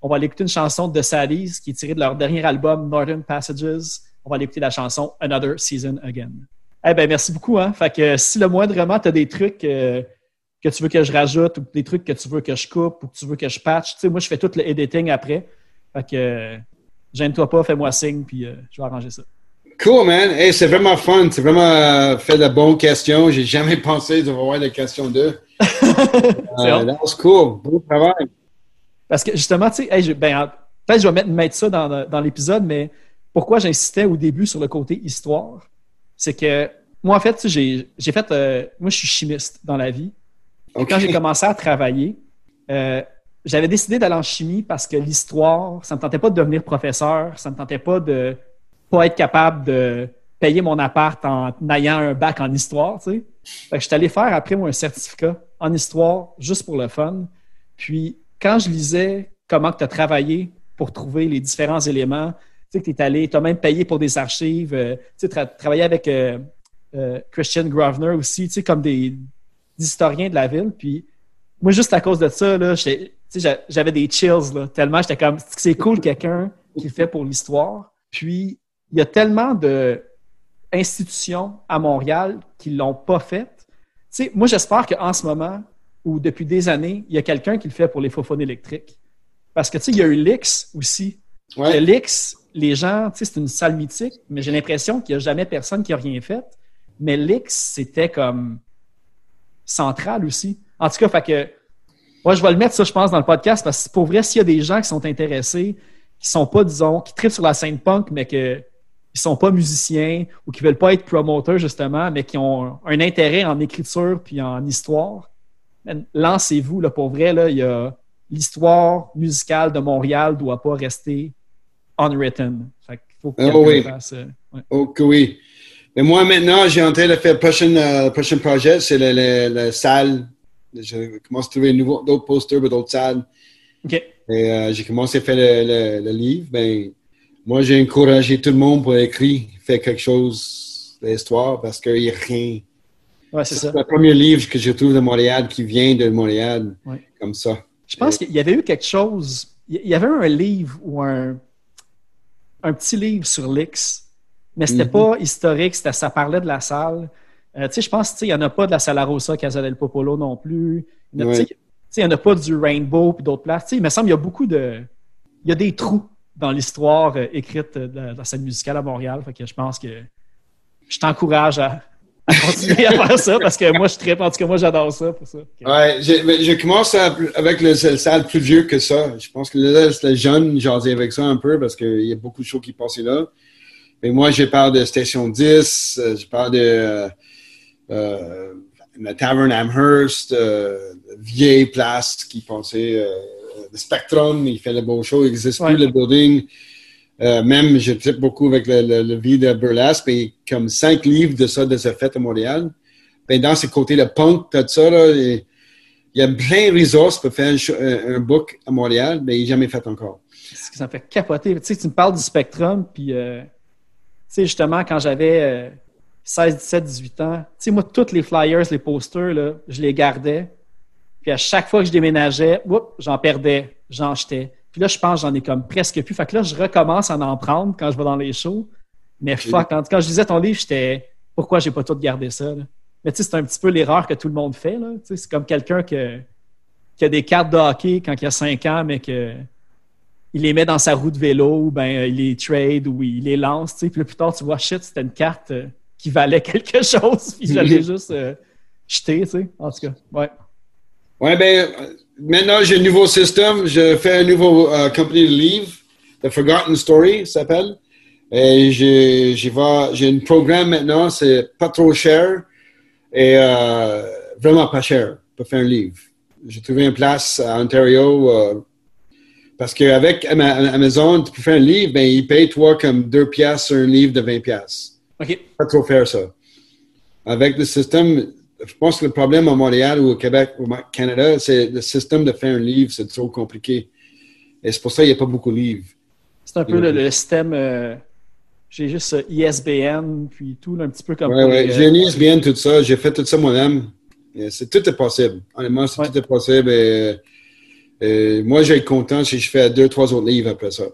on va aller écouter une chanson de Sally's qui est tirée de leur dernier album, Northern Passages. On va aller écouter la chanson Another Season Again. Eh ben merci beaucoup. Hein? Fait que si le moindrement, tu as des trucs euh, que tu veux que je rajoute ou des trucs que tu veux que je coupe ou que tu veux que je patch, tu sais, moi, je fais tout le editing après. Fait que euh, gêne-toi pas, fais-moi signe, puis euh, je vais arranger ça. Cool, man. Hey, c'est vraiment fun. C'est vraiment euh, fait de bonnes questions. J'ai jamais pensé de avoir des questions d'eux. C'est cool. Bon travail. Parce que justement, tu sais, hey, ben, en- peut-être que je vais mettre, mettre ça dans, dans l'épisode, mais pourquoi j'insistais au début sur le côté histoire, c'est que moi, en fait, j'ai j'ai fait. moi, je suis chimiste dans la vie. Quand j'ai commencé à travailler, euh, j'avais décidé d'aller en chimie parce que l'histoire, ça me tentait pas de devenir professeur, ça me tentait pas de pas être capable de payer mon appart en ayant un bac en histoire, tu sais. Fait que je suis allé faire après moi un certificat en histoire juste pour le fun. Puis quand je lisais comment tu as travaillé pour trouver les différents éléments, tu sais que tu es allé, tu as même payé pour des archives, euh, tu sais, tra- travailler avec euh, euh, Christian Grosvenor aussi, tu sais, comme des, des historiens de la ville. Puis moi, juste à cause de ça, là, j'avais des chills, là, tellement j'étais comme, c'est cool quelqu'un qui le fait pour l'histoire. Puis il y a tellement de institutions à Montréal qui l'ont pas fait. Tu sais, moi, j'espère qu'en ce moment, ou depuis des années, il y a quelqu'un qui le fait pour les faux électriques. Parce que, tu sais, il y a eu l'X aussi. Ouais. Le L'X, les gens, tu sais, c'est une salle mythique, mais j'ai l'impression qu'il n'y a jamais personne qui a rien fait. Mais l'X, c'était comme central aussi. En tout cas, fait que, moi, je vais le mettre, ça, je pense, dans le podcast, parce que pour vrai, s'il y a des gens qui sont intéressés, qui sont pas, disons, qui tripent sur la scène punk, mais que ils sont pas musiciens ou qui veulent pas être promoteurs, justement, mais qui ont un intérêt en écriture puis en histoire, lancez-vous, là, pour vrai, là, il y a l'histoire musicale de Montréal doit pas rester unwritten. Fait qu'il faut que Ah quelqu'un oui. fasse, euh, ouais. Oui. Mais moi, maintenant, j'ai en train de faire le prochain, euh, prochain projet, c'est la, salle. Je commence à trouver d'autres posters pour d'autres salles. OK. Et euh, j'ai commencé à faire le, livre. Ben, moi, j'ai encouragé tout le monde pour écrire, faire quelque chose de l'histoire parce qu'il n'y a rien. Ouais, c'est ça. C'est le premier livre que je trouve de Montréal qui vient de Montréal, Ouais. comme ça. Je pense qu'il y avait eu quelque chose. Il y avait un livre ou un, un petit livre sur l'X, mais c'était Mhm. pas historique, c'était, ça parlait de la salle. Euh, tu sais, je pense qu'il n'y en a pas de la Sala Rosa, Casa del Popolo non plus. Il n'y en a pas du Rainbow puis d'autres places. Tu sais, il me semble qu'il y a beaucoup de. Il y a des trous dans l'histoire euh, écrite de la, de la scène musicale à Montréal. Fait que je pense que je t'encourage à, à continuer à faire ça parce que moi, je très. En tout cas, moi, j'adore ça pour ça. Ouais, je commence à- avec le, le salle plus vieux que ça. Je pense que là, le jeune, jaser avec ça un peu parce qu'il y a beaucoup de choses qui passaient là. Mais moi, je parle de Station 10, euh, je parle de euh, euh, la Tavern Amherst, euh, vieille place qui pensait euh, le Spectrum, il fait le beau show, il n'existe Ouais. plus le building. Même, je tripe beaucoup avec le, le, le vie de Burlesque, et comme cinq livres de ça, de ce fait à Montréal. Ben, dans ce côté, le punk, tout ça, là, et- il y a plein de ressources pour faire un, book à Montréal, mais il n'est jamais fait encore. Qu'est-ce que ça me fait capoter. Tu sais, tu me parles du Spectrum, puis, euh, sais, justement, quand j'avais euh, 16, 17, 18 ans, tu sais, moi, tous les flyers, les posters, là, je les gardais. Puis à chaque fois que je déménageais, oups, j'en perdais, j'en jetais. Puis là, je pense que j'en ai comme presque plus. Fait que là, je recommence à en prendre quand je vais dans les shows. Mais fuck, quand, quand je lisais ton livre, j'étais pourquoi j'ai pas tout gardé ça? là? Mais tu sais, c'est un petit peu l'erreur que tout le monde fait. là. Tu sais, C'est comme quelqu'un que- qui a des cartes de hockey quand il a 5 ans, mais que il les met dans sa roue de vélo, ou ben euh, il les trade ou il les lance, tu sais. Puis là, plus tard, tu vois, shit, c'était une carte euh, qui valait quelque chose, puis je l'ai juste euh, jeté, tu sais. En tout cas, ouais. Ouais, ben, maintenant, j'ai un nouveau système. Je fais un nouveau euh, compagnie de livres. The Forgotten Story ça s'appelle. Et j'ai, j'ai, va- j'ai un programme maintenant, c'est pas trop cher et euh, vraiment pas cher pour faire un livre. J'ai trouvé une place à Ontario parce qu'avec Ama- Amazon, pour faire un livre, ben, ils payent toi comme deux piastres sur un livre de 20 piastres OK. pas trop faire ça. Avec le système, je pense que le problème à Montréal ou au Québec ou au Canada, c'est le système de faire un livre, c'est trop compliqué. Et c'est pour ça qu'il n'y a pas beaucoup de livres. C'est un peu le, le système. euh, j'ai juste euh, ISBN, puis tout, là, un petit peu comme. Ouais, pour ouais. les, euh, J'ai bien tout ça. J'ai fait tout ça moi-même. C'est- Tout est possible. Honnêtement, c'est Ouais. tout est possible. Et, et moi, j'ai été content si je fais deux, trois autres livres après ça.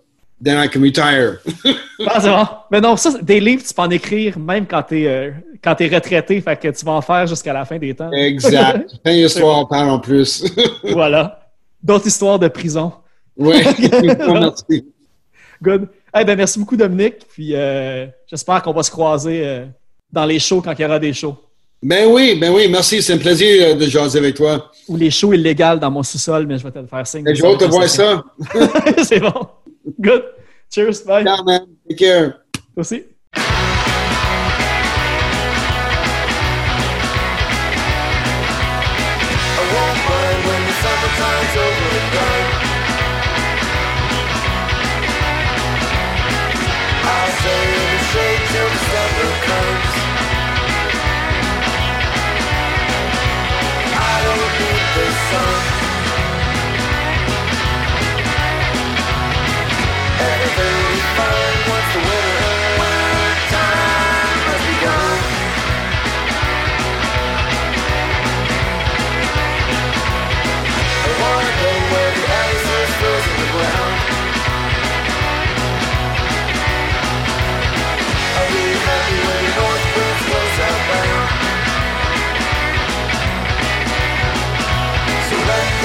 Then I can retire. C'est bon. Mais non, ça, des livres, tu peux en écrire même quand t'es euh, quand t'es retraité, fait que tu vas en faire jusqu'à la fin des temps. exact. On parle en plus. voilà. D'autres histoires de prison. ouais. Merci. Good. Eh ben, merci beaucoup, Dominique. Puis euh, j'espère qu'on va se croiser euh, dans les shows quand il y aura des shows. Ben oui, ben oui. Merci. C'est un plaisir euh, de jaser avec toi. Ou les shows illégaux dans mon sous-sol, mais je vais te le faire signe. Et j'ai hâte de voir ça. c'est bon. Good. Cheers. Bye. Ciao, man. Take care. Toi aussi.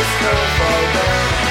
the snowfall down.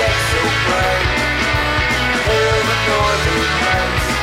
yet so bright. Hail the northern lights.